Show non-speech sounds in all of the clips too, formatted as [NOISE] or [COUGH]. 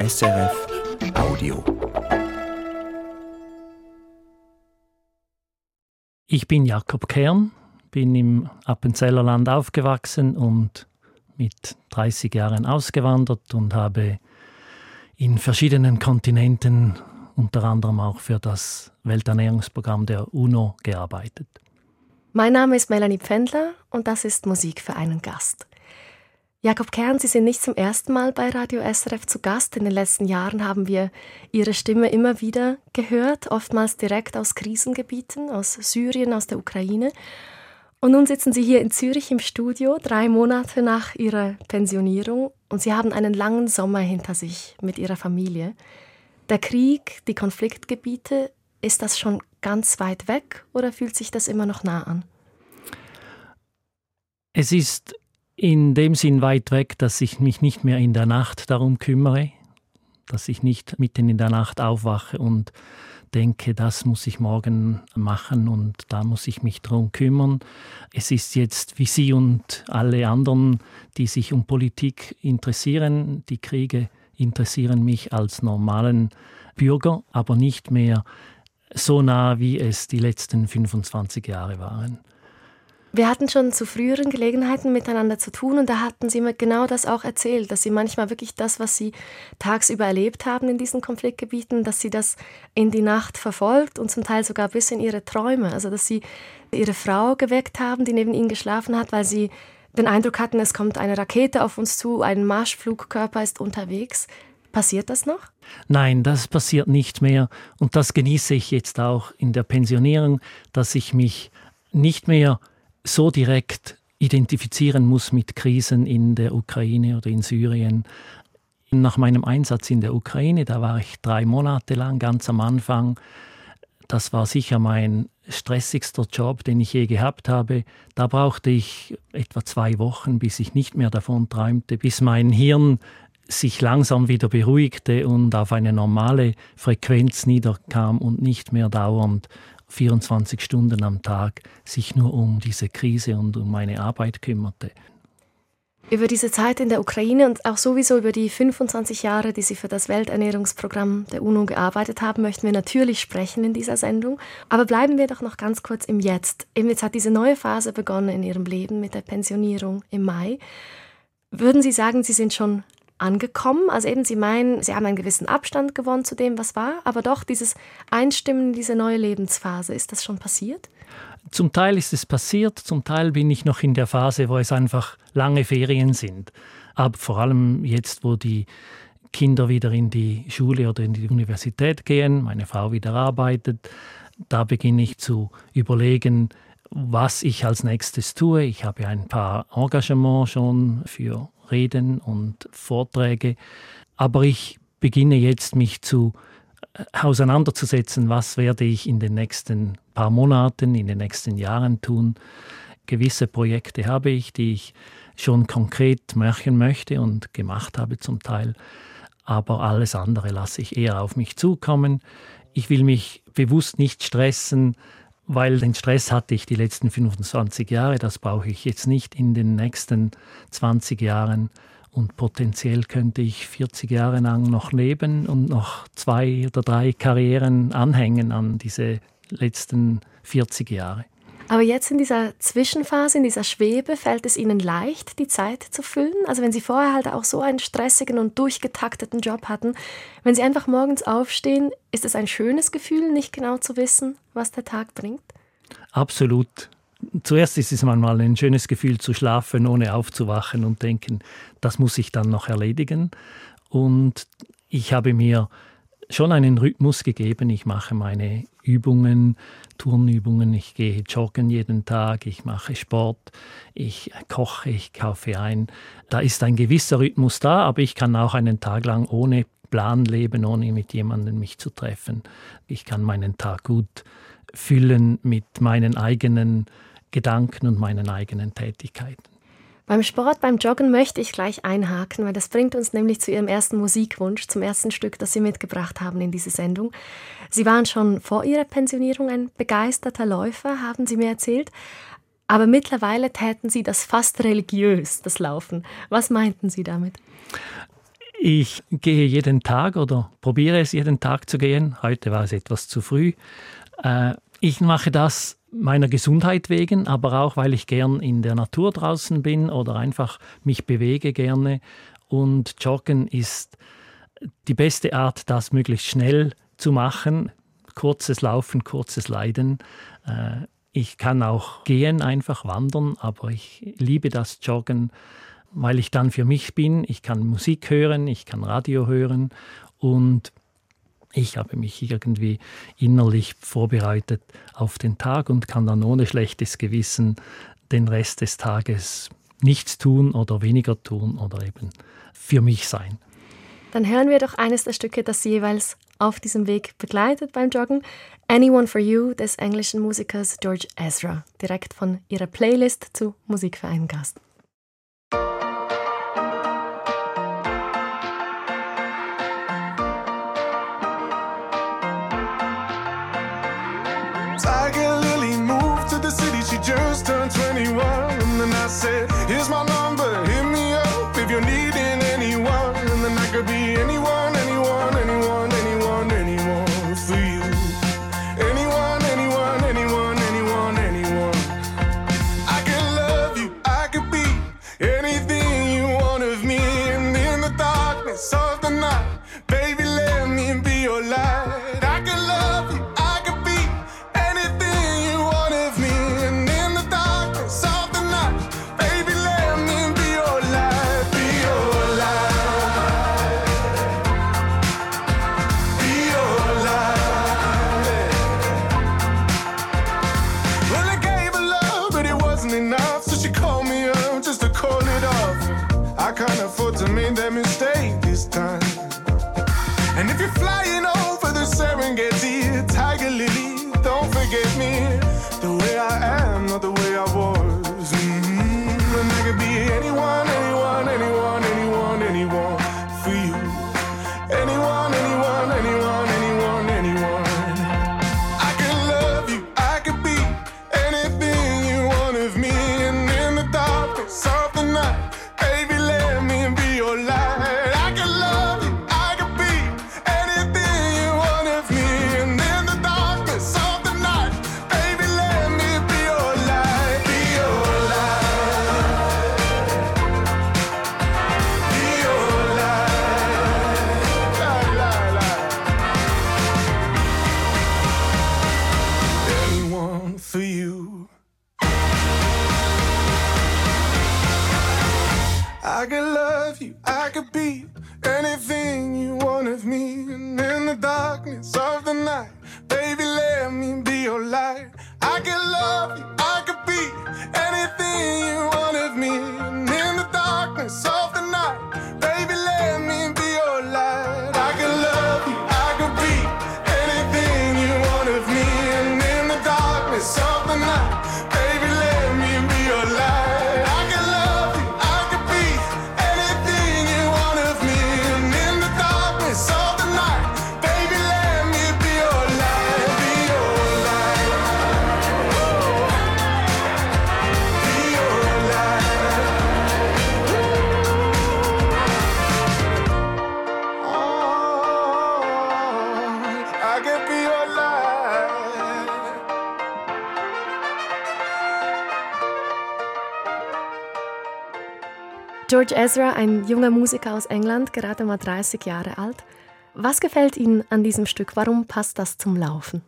SRF Audio. Ich bin Jakob Kern, bin im Appenzellerland aufgewachsen und mit 30 Jahren ausgewandert und habe in verschiedenen Kontinenten, unter anderem auch für das Welternährungsprogramm der UNO, gearbeitet. Mein Name ist Melanie Pfändler und das ist Musik für einen Gast. Jakob Kern, Sie sind nicht zum ersten Mal bei Radio SRF zu Gast. In den letzten Jahren haben wir Ihre Stimme immer wieder gehört, oftmals direkt aus Krisengebieten, aus Syrien, aus der Ukraine. Und nun sitzen Sie hier in Zürich im Studio, drei Monate nach Ihrer Pensionierung, und Sie haben einen langen Sommer hinter sich mit Ihrer Familie. Der Krieg, die Konfliktgebiete, ist das schon ganz weit weg oder fühlt sich das immer noch nah an? Es ist in dem Sinn weit weg, dass ich mich nicht mehr in der Nacht darum kümmere, dass ich nicht mitten in der Nacht aufwache und denke, das muss ich morgen machen und da muss ich mich darum kümmern. Es ist jetzt wie Sie und alle anderen, die sich um Politik interessieren, die Kriege interessieren mich als normalen Bürger, aber nicht mehr so nah, wie es die letzten 25 Jahre waren. Wir hatten schon zu früheren Gelegenheiten miteinander zu tun und da hatten Sie mir genau das auch erzählt, dass Sie manchmal wirklich das, was Sie tagsüber erlebt haben in diesen Konfliktgebieten, dass Sie das in die Nacht verfolgt und zum Teil sogar bis in Ihre Träume. Also dass Sie Ihre Frau geweckt haben, die neben Ihnen geschlafen hat, weil Sie den Eindruck hatten, es kommt eine Rakete auf uns zu, ein Marschflugkörper ist unterwegs. Passiert das noch? Nein, das passiert nicht mehr. Und das genieße ich jetzt auch in der Pensionierung, dass ich mich nicht mehr so direkt identifizieren muss mit Krisen in der Ukraine oder in Syrien. Nach meinem Einsatz in der Ukraine, da war ich drei Monate lang ganz am Anfang. Das war sicher mein stressigster Job, den ich je gehabt habe. Da brauchte ich etwa zwei Wochen, bis ich nicht mehr davon träumte, bis mein Hirn sich langsam wieder beruhigte und auf eine normale Frequenz niederkam und nicht mehr dauernd 24 Stunden am Tag sich nur um diese Krise und um meine Arbeit kümmerte. Über diese Zeit in der Ukraine und auch sowieso über die 25 Jahre, die Sie für das Welternährungsprogramm der UNO gearbeitet haben, möchten wir natürlich sprechen in dieser Sendung. Aber bleiben wir doch noch ganz kurz im Jetzt. Eben jetzt hat diese neue Phase begonnen in Ihrem Leben mit der Pensionierung im Mai. Würden Sie sagen, Sie sind schon angekommen? Also eben, Sie meinen, Sie haben einen gewissen Abstand gewonnen zu dem, was war, aber doch dieses Einstimmen in diese neue Lebensphase, ist das schon passiert? Zum Teil ist es passiert, zum Teil bin ich noch in der Phase, wo es einfach lange Ferien sind. Aber vor allem jetzt, wo die Kinder wieder in die Schule oder in die Universität gehen, meine Frau wieder arbeitet, da beginne ich zu überlegen, was ich als nächstes tue. Ich habe ein paar Engagements schon für Reden und Vorträge. Aber ich beginne jetzt mich zu äh, auseinanderzusetzen, was werde ich in den nächsten paar Monaten, in den nächsten Jahren tun. Gewisse Projekte habe ich, die ich schon konkret machen möchte und gemacht habe zum Teil. Aber alles andere lasse ich eher auf mich zukommen. Ich will mich bewusst nicht stressen, weil den Stress hatte ich die letzten 25 Jahre, das brauche ich jetzt nicht in den nächsten 20 Jahren. Und potenziell könnte ich 40 Jahre lang noch leben und noch zwei oder drei Karrieren anhängen an diese letzten 40 Jahre. Aber jetzt in dieser Zwischenphase, in dieser Schwebe, fällt es Ihnen leicht, die Zeit zu füllen? Also wenn Sie vorher halt auch so einen stressigen und durchgetakteten Job hatten, wenn Sie einfach morgens aufstehen, ist es ein schönes Gefühl, nicht genau zu wissen, was der Tag bringt? Absolut. Zuerst ist es manchmal ein schönes Gefühl zu schlafen, ohne aufzuwachen und denken, das muss ich dann noch erledigen. Und ich habe mir schon einen Rhythmus gegeben. Ich mache meine Übungen, Turnübungen, ich gehe joggen jeden Tag, ich mache Sport, ich koche, ich kaufe ein. Da ist ein gewisser Rhythmus da, aber ich kann auch einen Tag lang ohne Plan leben, ohne mit jemandem mich zu treffen. Ich kann meinen Tag gut füllen mit meinen eigenen Gedanken und meinen eigenen Tätigkeiten. Beim Sport, beim Joggen möchte ich gleich einhaken, weil das bringt uns nämlich zu Ihrem ersten Musikwunsch, zum ersten Stück, das Sie mitgebracht haben in diese Sendung. Sie waren schon vor Ihrer Pensionierung ein begeisterter Läufer, haben Sie mir erzählt. Aber mittlerweile täten Sie das fast religiös, das Laufen. Was meinten Sie damit? Ich gehe jeden Tag oder probiere es jeden Tag zu gehen. Heute war es etwas zu früh. Äh, ich mache das meiner Gesundheit wegen, aber auch, weil ich gern in der Natur draußen bin oder einfach mich bewege gerne. Und Joggen ist die beste Art, das möglichst schnell zu machen. Kurzes Laufen, kurzes Leiden. Äh, ich kann auch gehen, einfach wandern, aber ich liebe das Joggen weil ich dann für mich bin. Ich kann Musik hören, ich kann Radio hören und ich habe mich irgendwie innerlich vorbereitet auf den Tag und kann dann ohne schlechtes Gewissen den Rest des Tages nichts tun oder weniger tun oder eben für mich sein. Dann hören wir doch eines der Stücke, das Sie jeweils auf diesem Weg begleitet beim Joggen. Anyone for You des englischen Musikers George Ezra, direkt von ihrer Playlist zu Musikverein Gast. nascer. anything George Ezra, ein junger Musiker aus England, gerade mal 30 Jahre alt. Was gefällt Ihnen an diesem Stück? Warum passt das zum Laufen?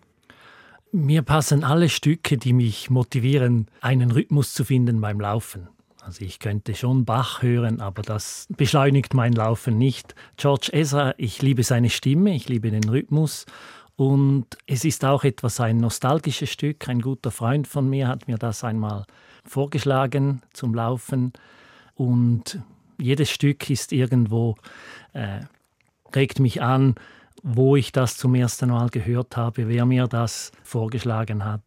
Mir passen alle Stücke, die mich motivieren, einen Rhythmus zu finden beim Laufen. Also ich könnte schon Bach hören, aber das beschleunigt mein Laufen nicht. George Ezra, ich liebe seine Stimme, ich liebe den Rhythmus und es ist auch etwas ein nostalgisches Stück. Ein guter Freund von mir hat mir das einmal vorgeschlagen zum Laufen. Und jedes Stück ist irgendwo, äh, regt mich an, wo ich das zum ersten Mal gehört habe, wer mir das vorgeschlagen hat.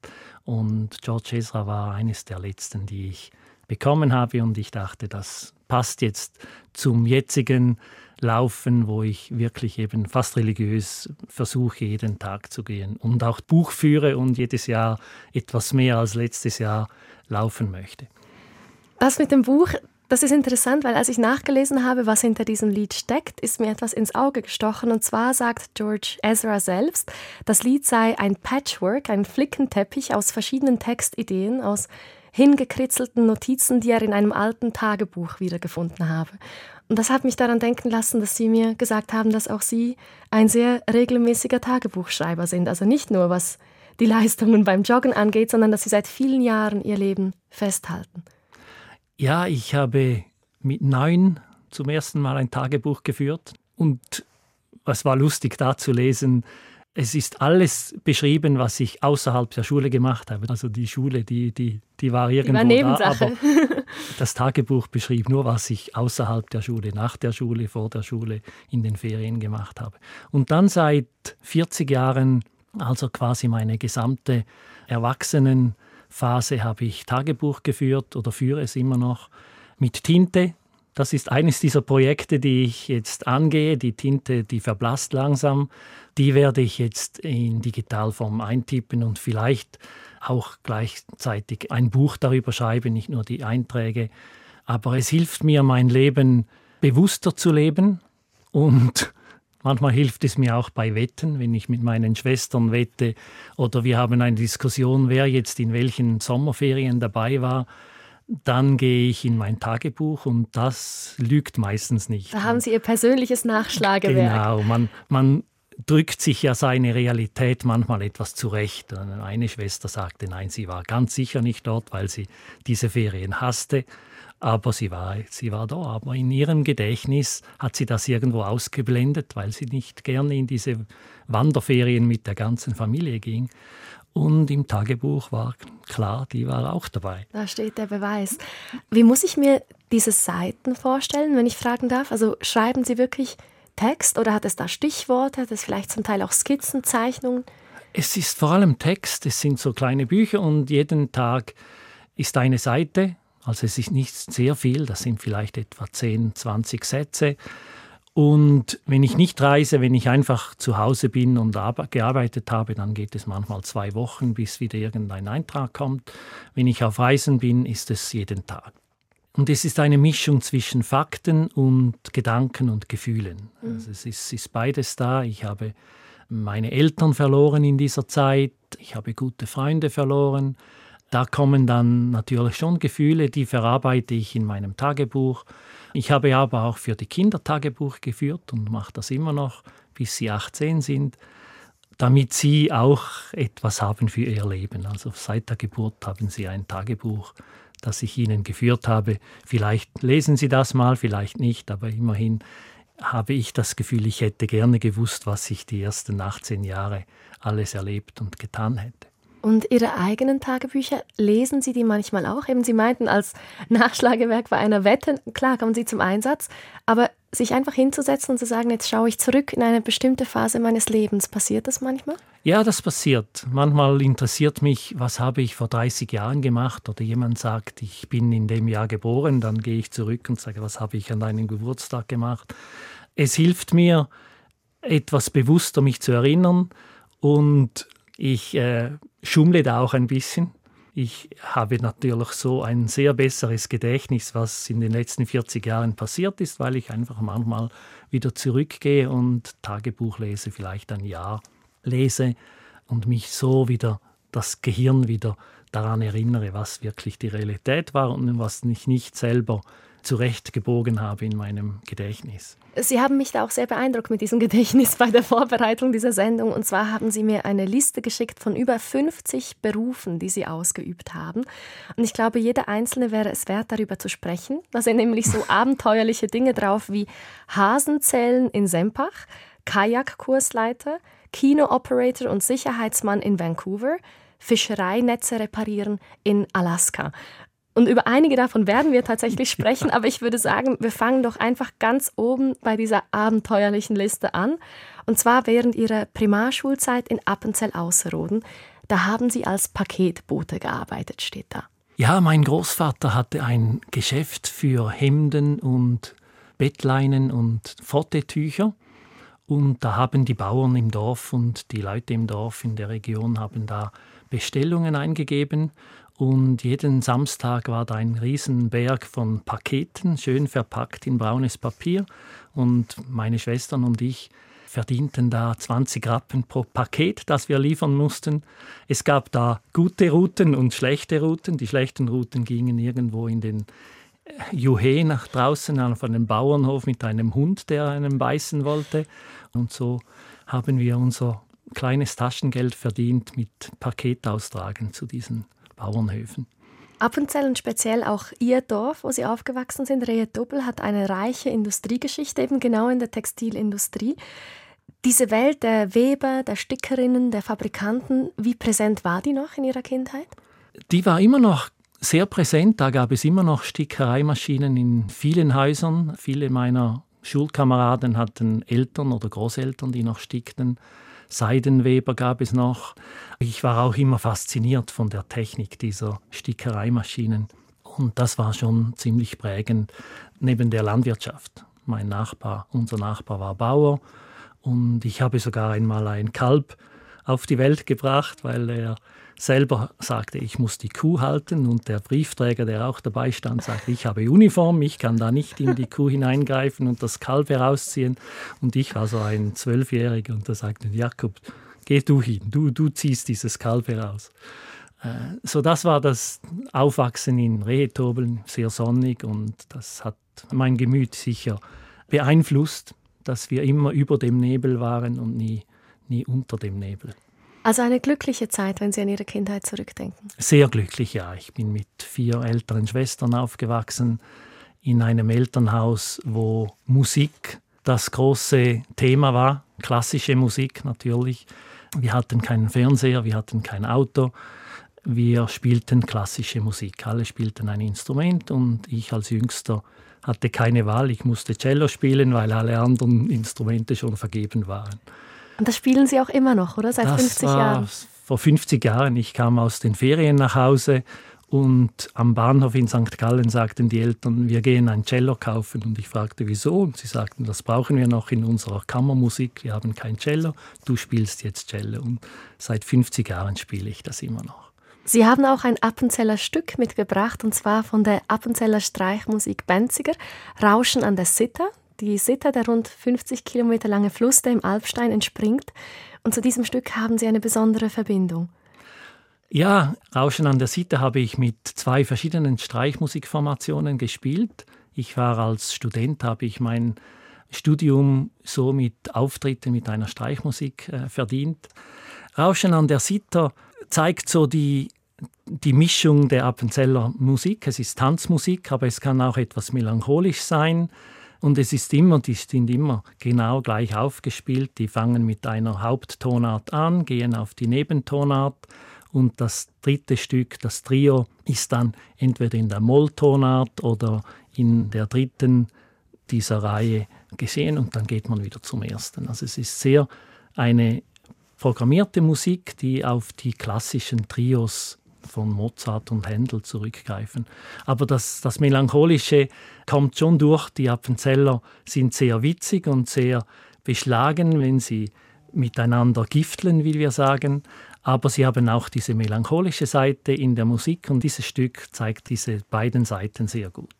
Und George Ezra war eines der letzten, die ich bekommen habe. Und ich dachte, das passt jetzt zum jetzigen Laufen, wo ich wirklich eben fast religiös versuche, jeden Tag zu gehen und auch Buch führe und jedes Jahr etwas mehr als letztes Jahr laufen möchte. Das mit dem Buch, Das ist interessant, weil als ich nachgelesen habe, was hinter diesem Lied steckt, ist mir etwas ins Auge gestochen. Und zwar sagt George Ezra selbst, das Lied sei ein Patchwork, ein Flickenteppich aus verschiedenen Textideen, aus hingekritzelten Notizen, die er in einem alten Tagebuch wiedergefunden habe. Und das hat mich daran denken lassen, dass Sie mir gesagt haben, dass auch Sie ein sehr regelmäßiger Tagebuchschreiber sind. Also nicht nur was die Leistungen beim Joggen angeht, sondern dass Sie seit vielen Jahren Ihr Leben festhalten. Ja, ich habe mit neun zum ersten Mal ein Tagebuch geführt und es war lustig da zu lesen, es ist alles beschrieben, was ich außerhalb der Schule gemacht habe. Also die Schule, die, die, die war irgendwo die war da, aber [LAUGHS] das Tagebuch beschrieb nur, was ich außerhalb der Schule, nach der Schule, vor der Schule, in den Ferien gemacht habe. Und dann seit 40 Jahren, also quasi meine gesamte Erwachsenenphase, habe ich Tagebuch geführt oder führe es immer noch mit Tinte, das ist eines dieser Projekte, die ich jetzt angehe. Die Tinte, die verblasst langsam. Die werde ich jetzt in Digitalform eintippen und vielleicht auch gleichzeitig ein Buch darüber schreiben, nicht nur die Einträge. Aber es hilft mir, mein Leben bewusster zu leben und Manchmal hilft es mir auch bei Wetten, wenn ich mit meinen Schwestern wette oder wir haben eine Diskussion, wer jetzt in welchen Sommerferien dabei war dann gehe ich in mein Tagebuch und das lügt meistens nicht. Da haben Sie Ihr persönliches Nachschlagewerk. Genau, man, man drückt sich ja seine Realität manchmal etwas zurecht. Eine Schwester sagte, nein, sie war ganz sicher nicht dort, weil sie diese Ferien hasste. Aber sie war, sie war da. Aber in ihrem Gedächtnis hat sie das irgendwo ausgeblendet, weil sie nicht gerne in diese Wanderferien mit der ganzen Familie ging. Und im Tagebuch war klar, die war auch dabei. Da steht der Beweis. Wie muss ich mir diese Seiten vorstellen, wenn ich fragen darf? Also schreiben Sie wirklich Text oder hat es da Stichworte? Hat es vielleicht zum Teil auch Skizzen, Zeichnungen? Es ist vor allem Text. Es sind so kleine Bücher und jeden Tag ist eine Seite. Also es ist nicht sehr viel, das sind vielleicht etwa 10, 20 Sätze. Und wenn ich nicht reise, wenn ich einfach zu Hause bin und gearbeitet habe, dann geht es manchmal zwei Wochen, bis wieder irgendein Eintrag kommt. Wenn ich auf Reisen bin, ist es jeden Tag. Und es ist eine Mischung zwischen Fakten und Gedanken und Gefühlen. Mhm. Also es ist, ist beides da. Ich habe meine Eltern verloren in dieser Zeit. Ich habe gute Freunde verloren. Da kommen dann natürlich schon Gefühle, die verarbeite ich in meinem Tagebuch. Ich habe aber auch für die Kinder Tagebuch geführt und mache das immer noch, bis sie 18 sind, damit sie auch etwas haben für ihr Leben. Also seit der Geburt haben sie ein Tagebuch, das ich ihnen geführt habe. Vielleicht lesen sie das mal, vielleicht nicht, aber immerhin habe ich das Gefühl, ich hätte gerne gewusst, was ich die ersten 18 Jahre alles erlebt und getan hätte. Und Ihre eigenen Tagebücher, lesen Sie die manchmal auch? Eben Sie meinten, als Nachschlagewerk bei einer Wette, klar kommen Sie zum Einsatz, aber sich einfach hinzusetzen und zu sagen, jetzt schaue ich zurück in eine bestimmte Phase meines Lebens, passiert das manchmal? Ja, das passiert. Manchmal interessiert mich, was habe ich vor 30 Jahren gemacht oder jemand sagt, ich bin in dem Jahr geboren, dann gehe ich zurück und sage, was habe ich an deinem Geburtstag gemacht. Es hilft mir, etwas bewusster mich zu erinnern und ich äh, schummle da auch ein bisschen. Ich habe natürlich so ein sehr besseres Gedächtnis, was in den letzten 40 Jahren passiert ist, weil ich einfach manchmal wieder zurückgehe und Tagebuch lese, vielleicht ein Jahr lese und mich so wieder das Gehirn wieder daran erinnere, was wirklich die Realität war und was ich nicht selber zurechtgebogen habe in meinem Gedächtnis. Sie haben mich da auch sehr beeindruckt mit diesem [LAUGHS] Gedächtnis bei der Vorbereitung dieser Sendung. Und zwar haben Sie mir eine Liste geschickt von über 50 Berufen, die Sie ausgeübt haben. Und ich glaube, jeder Einzelne wäre es wert, darüber zu sprechen. Da sind nämlich so [LAUGHS] abenteuerliche Dinge drauf wie Hasenzellen in Sempach, Kajakkursleiter, Kino-Operator und Sicherheitsmann in Vancouver, Fischereinetze reparieren in Alaska. Und über einige davon werden wir tatsächlich sprechen, aber ich würde sagen, wir fangen doch einfach ganz oben bei dieser abenteuerlichen Liste an. Und zwar während Ihrer Primarschulzeit in Appenzell-Ausserrhoden. Da haben Sie als Paketbote gearbeitet, steht da. Ja, mein Großvater hatte ein Geschäft für Hemden und Bettleinen und Fottetücher. Und da haben die Bauern im Dorf und die Leute im Dorf in der Region haben da Bestellungen eingegeben Und jeden Samstag war da ein Riesenberg von Paketen, schön verpackt in braunes Papier. Und meine Schwestern und ich verdienten da 20 Rappen pro Paket, das wir liefern mussten. Es gab da gute Routen und schlechte Routen. Die schlechten Routen gingen irgendwo in den Juhe nach draußen auf einem Bauernhof mit einem Hund, der einen beißen wollte. Und so haben wir unser kleines Taschengeld verdient mit Paketaustragen zu diesen Bauernhöfen. Appenzell und speziell auch Ihr Dorf, wo Sie aufgewachsen sind, Rehe-Doppel, hat eine reiche Industriegeschichte, eben genau in der Textilindustrie. Diese Welt der Weber, der Stickerinnen, der Fabrikanten, wie präsent war die noch in Ihrer Kindheit? Die war immer noch sehr präsent. Da gab es immer noch Stickereimaschinen in vielen Häusern. Viele meiner Schulkameraden hatten Eltern oder Großeltern, die noch stickten. Seidenweber gab es noch. Ich war auch immer fasziniert von der Technik dieser Stickereimaschinen. Und das war schon ziemlich prägend neben der Landwirtschaft. Mein Nachbar, unser Nachbar war Bauer und ich habe sogar einmal ein Kalb auf die Welt gebracht, weil er selber sagte, ich muss die Kuh halten und der Briefträger, der auch dabei stand, sagte, ich habe Uniform, ich kann da nicht in die Kuh hineingreifen und das Kalb herausziehen. Und ich war so ein Zwölfjähriger und da sagte Jakob, geh du hin, du, du ziehst dieses Kalb heraus. Äh, so das war das Aufwachsen in Rehetobeln, sehr sonnig und das hat mein Gemüt sicher beeinflusst, dass wir immer über dem Nebel waren und nie, nie unter dem Nebel. Also eine glückliche Zeit, wenn Sie an Ihre Kindheit zurückdenken. Sehr glücklich, ja. Ich bin mit vier älteren Schwestern aufgewachsen in einem Elternhaus, wo Musik das große Thema war, klassische Musik natürlich. Wir hatten keinen Fernseher, wir hatten kein Auto. Wir spielten klassische Musik. Alle spielten ein Instrument und ich als Jüngster hatte keine Wahl. Ich musste Cello spielen, weil alle anderen Instrumente schon vergeben waren. Und das spielen Sie auch immer noch, oder? Seit das 50 war Jahren? Vor 50 Jahren. Ich kam aus den Ferien nach Hause und am Bahnhof in St. Gallen sagten die Eltern, wir gehen ein Cello kaufen. Und ich fragte, wieso? Und sie sagten, das brauchen wir noch in unserer Kammermusik. Wir haben kein Cello. Du spielst jetzt Cello. Und seit 50 Jahren spiele ich das immer noch. Sie haben auch ein Appenzeller Stück mitgebracht, und zwar von der Appenzeller Streichmusik Benziger, Rauschen an der Sitter die Sitter, der rund 50 Kilometer lange Fluss, der im Alpstein entspringt. Und zu diesem Stück haben Sie eine besondere Verbindung. Ja, Rauschen an der Sitte habe ich mit zwei verschiedenen Streichmusikformationen gespielt. Ich war als Student, habe ich mein Studium so mit Auftritten mit einer Streichmusik äh, verdient. Rauschen an der Sitter zeigt so die, die Mischung der Appenzeller Musik. Es ist Tanzmusik, aber es kann auch etwas melancholisch sein. Und es ist immer, die sind immer genau gleich aufgespielt. Die fangen mit einer Haupttonart an, gehen auf die Nebentonart und das dritte Stück, das Trio, ist dann entweder in der Molltonart oder in der dritten dieser Reihe gesehen und dann geht man wieder zum ersten. Also es ist sehr eine programmierte Musik, die auf die klassischen Trios von Mozart und Händel zurückgreifen. Aber das, das Melancholische kommt schon durch. Die Appenzeller sind sehr witzig und sehr beschlagen, wenn sie miteinander gifteln, wie wir sagen. Aber sie haben auch diese melancholische Seite in der Musik und dieses Stück zeigt diese beiden Seiten sehr gut.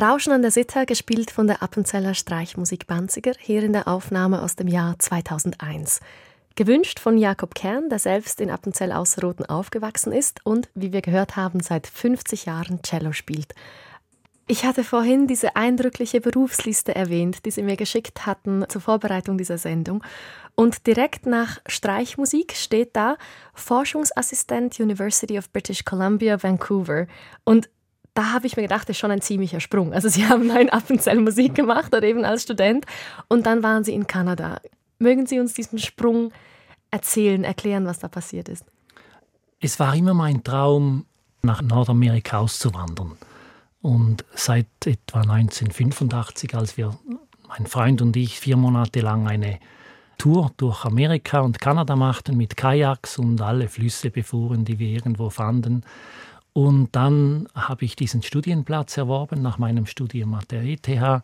Rauschen an der Sitter, gespielt von der Appenzeller Streichmusik Banziger, hier in der Aufnahme aus dem Jahr 2001. Gewünscht von Jakob Kern, der selbst in Appenzell Ausserrhoden aufgewachsen ist und, wie wir gehört haben, seit 50 Jahren Cello spielt. Ich hatte vorhin diese eindrückliche Berufsliste erwähnt, die Sie mir geschickt hatten zur Vorbereitung dieser Sendung. Und direkt nach Streichmusik steht da Forschungsassistent University of British Columbia, Vancouver. Und da habe ich mir gedacht, das ist schon ein ziemlicher Sprung. Also Sie haben in Appenzell Musik gemacht oder eben als Student und dann waren Sie in Kanada. Mögen Sie uns diesen Sprung erzählen, erklären, was da passiert ist? Es war immer mein Traum, nach Nordamerika auszuwandern. Und seit etwa 1985, als wir, mein Freund und ich, vier Monate lang eine Tour durch Amerika und Kanada machten mit Kajaks und alle Flüsse befuhren, die wir irgendwo fanden. Und dann habe ich diesen Studienplatz erworben nach meinem Studium an der ETH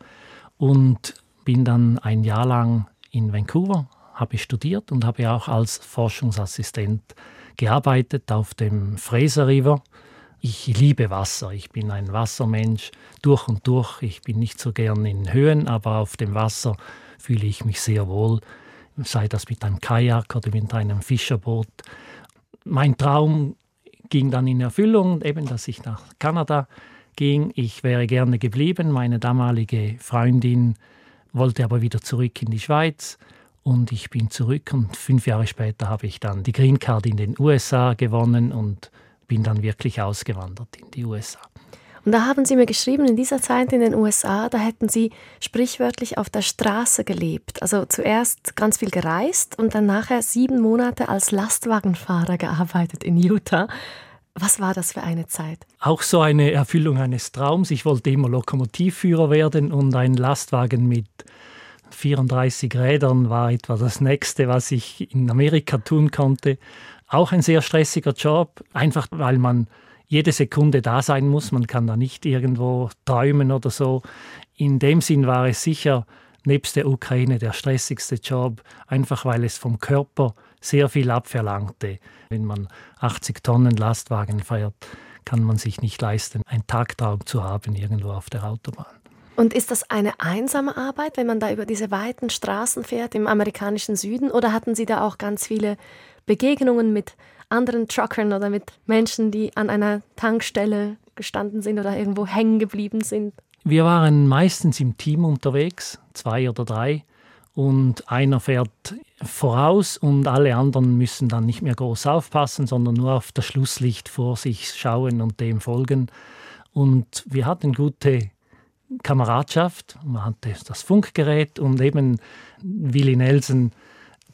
und bin dann ein Jahr lang in Vancouver, habe studiert und habe auch als Forschungsassistent gearbeitet auf dem Fraser River ich liebe Wasser. Ich bin ein Wassermensch durch und durch. Ich bin nicht so gern in Höhen, aber auf dem Wasser fühle ich mich sehr wohl, sei das mit einem Kajak oder mit einem Fischerboot. Mein Traum ging dann in Erfüllung, eben, dass ich nach Kanada ging. Ich wäre gerne geblieben. Meine damalige Freundin wollte aber wieder zurück in die Schweiz. Und ich bin zurück und fünf Jahre später habe ich dann die Green Card in den USA gewonnen und bin dann wirklich ausgewandert in die USA. Und da haben Sie mir geschrieben, in dieser Zeit in den USA, da hätten Sie sprichwörtlich auf der Straße gelebt. Also zuerst ganz viel gereist und dann nachher sieben Monate als Lastwagenfahrer gearbeitet in Utah. Was war das für eine Zeit? Auch so eine Erfüllung eines Traums. Ich wollte immer Lokomotivführer werden und ein Lastwagen mit 34 Rädern war etwa das nächste, was ich in Amerika tun konnte. Auch ein sehr stressiger Job, einfach weil man jede Sekunde da sein muss. Man kann da nicht irgendwo träumen oder so. In dem Sinn war es sicher nebst der Ukraine der stressigste Job, einfach weil es vom Körper sehr viel abverlangte. Wenn man 80 Tonnen Lastwagen fährt, kann man sich nicht leisten, einen Tagtraum zu haben irgendwo auf der Autobahn. Und ist das eine einsame Arbeit, wenn man da über diese weiten Straßen fährt im amerikanischen Süden? Oder hatten Sie da auch ganz viele Begegnungen mit anderen Truckern oder mit Menschen, die an einer Tankstelle gestanden sind oder irgendwo hängen geblieben sind? Wir waren meistens im Team unterwegs, zwei oder drei. Und einer fährt voraus und alle anderen müssen dann nicht mehr groß aufpassen, sondern nur auf das Schlusslicht vor sich schauen und dem folgen. Und wir hatten gute Kameradschaft, man hatte das Funkgerät und eben Willi Nelson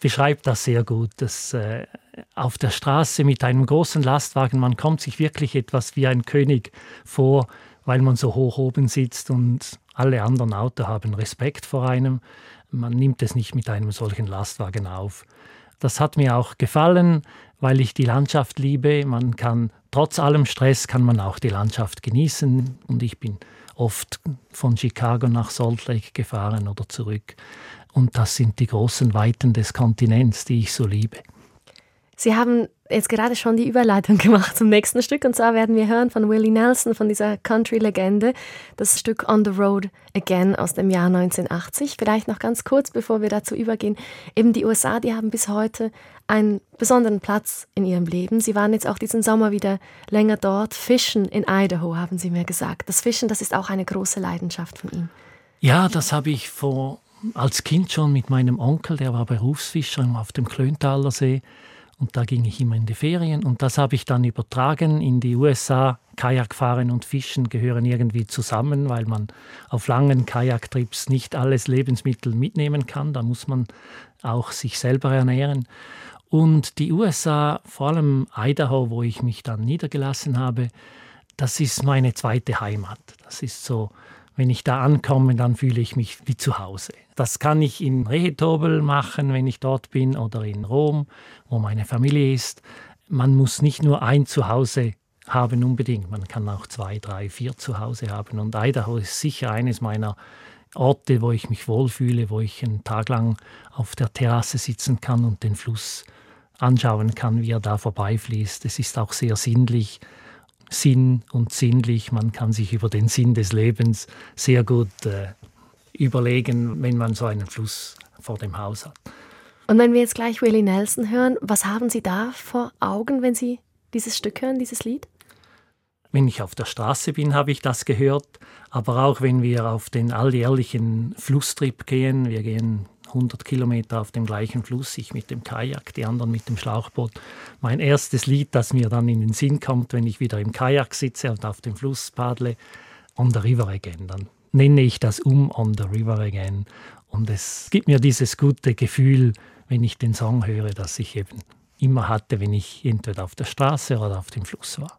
beschreibt das sehr gut, dass äh, auf der Straße mit einem großen Lastwagen, man kommt sich wirklich etwas wie ein König vor, weil man so hoch oben sitzt und alle anderen Autos haben Respekt vor einem. Man nimmt es nicht mit einem solchen Lastwagen auf. Das hat mir auch gefallen, weil ich die Landschaft liebe. Man kann trotz allem Stress kann man auch die Landschaft genießen und ich bin oft von Chicago nach Salt Lake gefahren oder zurück. Und das sind die großen Weiten des Kontinents, die ich so liebe. Sie haben jetzt gerade schon die Überleitung [LAUGHS] gemacht zum nächsten Stück. Und zwar werden wir hören von Willie Nelson, von dieser Country-Legende, das Stück On the Road Again aus dem Jahr 1980. Vielleicht noch ganz kurz, bevor wir dazu übergehen. Eben die USA, die haben bis heute einen besonderen Platz in ihrem Leben. Sie waren jetzt auch diesen Sommer wieder länger dort. Fischen in Idaho, haben Sie mir gesagt. Das Fischen, das ist auch eine große Leidenschaft von Ihnen. Ja, das habe ich vor als Kind schon mit meinem Onkel, der war Berufsfischer auf dem Klöntaler See. Und da ging ich immer in die Ferien. Und das habe ich dann übertragen in die USA. Kajakfahren und Fischen gehören irgendwie zusammen, weil man auf langen Kajaktrips nicht alles Lebensmittel mitnehmen kann. Da muss man auch sich selber ernähren. Und die USA, vor allem Idaho, wo ich mich dann niedergelassen habe, das ist meine zweite Heimat. Das ist so wenn ich da ankomme, dann fühle ich mich wie zu Hause. Das kann ich in Rehetobel machen, wenn ich dort bin, oder in Rom, wo meine Familie ist. Man muss nicht nur ein Zuhause haben unbedingt, man kann auch zwei, drei, vier Zuhause haben. Und Idaho ist sicher eines meiner Orte, wo ich mich wohlfühle, wo ich einen Tag lang auf der Terrasse sitzen kann und den Fluss anschauen kann, wie er da vorbeifließt. Es ist auch sehr sinnlich Sinn und sinnlich. Man kann sich über den Sinn des Lebens sehr gut äh, überlegen, wenn man so einen Fluss vor dem Haus hat. Und wenn wir jetzt gleich Willie Nelson hören, was haben Sie da vor Augen, wenn Sie dieses Stück hören, dieses Lied? Wenn ich auf der Straße bin, habe ich das gehört. Aber auch wenn wir auf den alljährlichen Flusstrip gehen, wir gehen 100 Kilometer auf dem gleichen Fluss, ich mit dem Kajak, die anderen mit dem Schlauchboot. Mein erstes Lied, das mir dann in den Sinn kommt, wenn ich wieder im Kajak sitze und auf dem Fluss paddle, On the River Again. Dann nenne ich das um On the River Again. Und es gibt mir dieses gute Gefühl, wenn ich den Song höre, das ich eben immer hatte, wenn ich entweder auf der Straße oder auf dem Fluss war.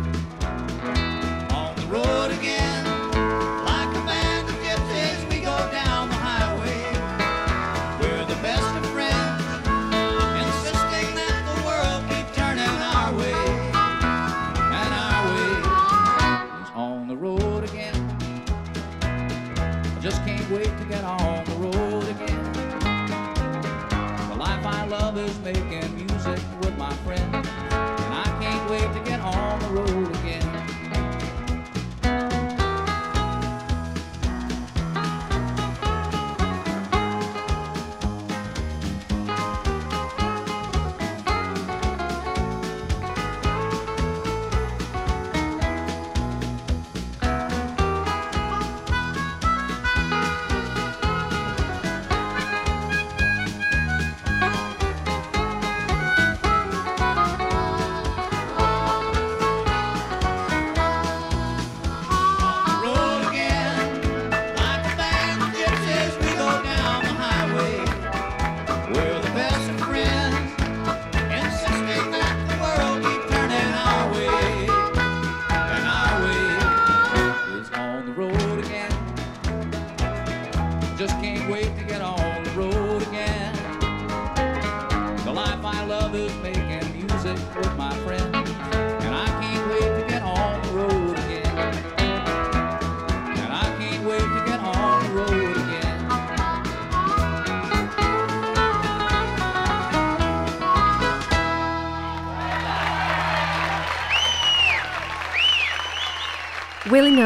road again.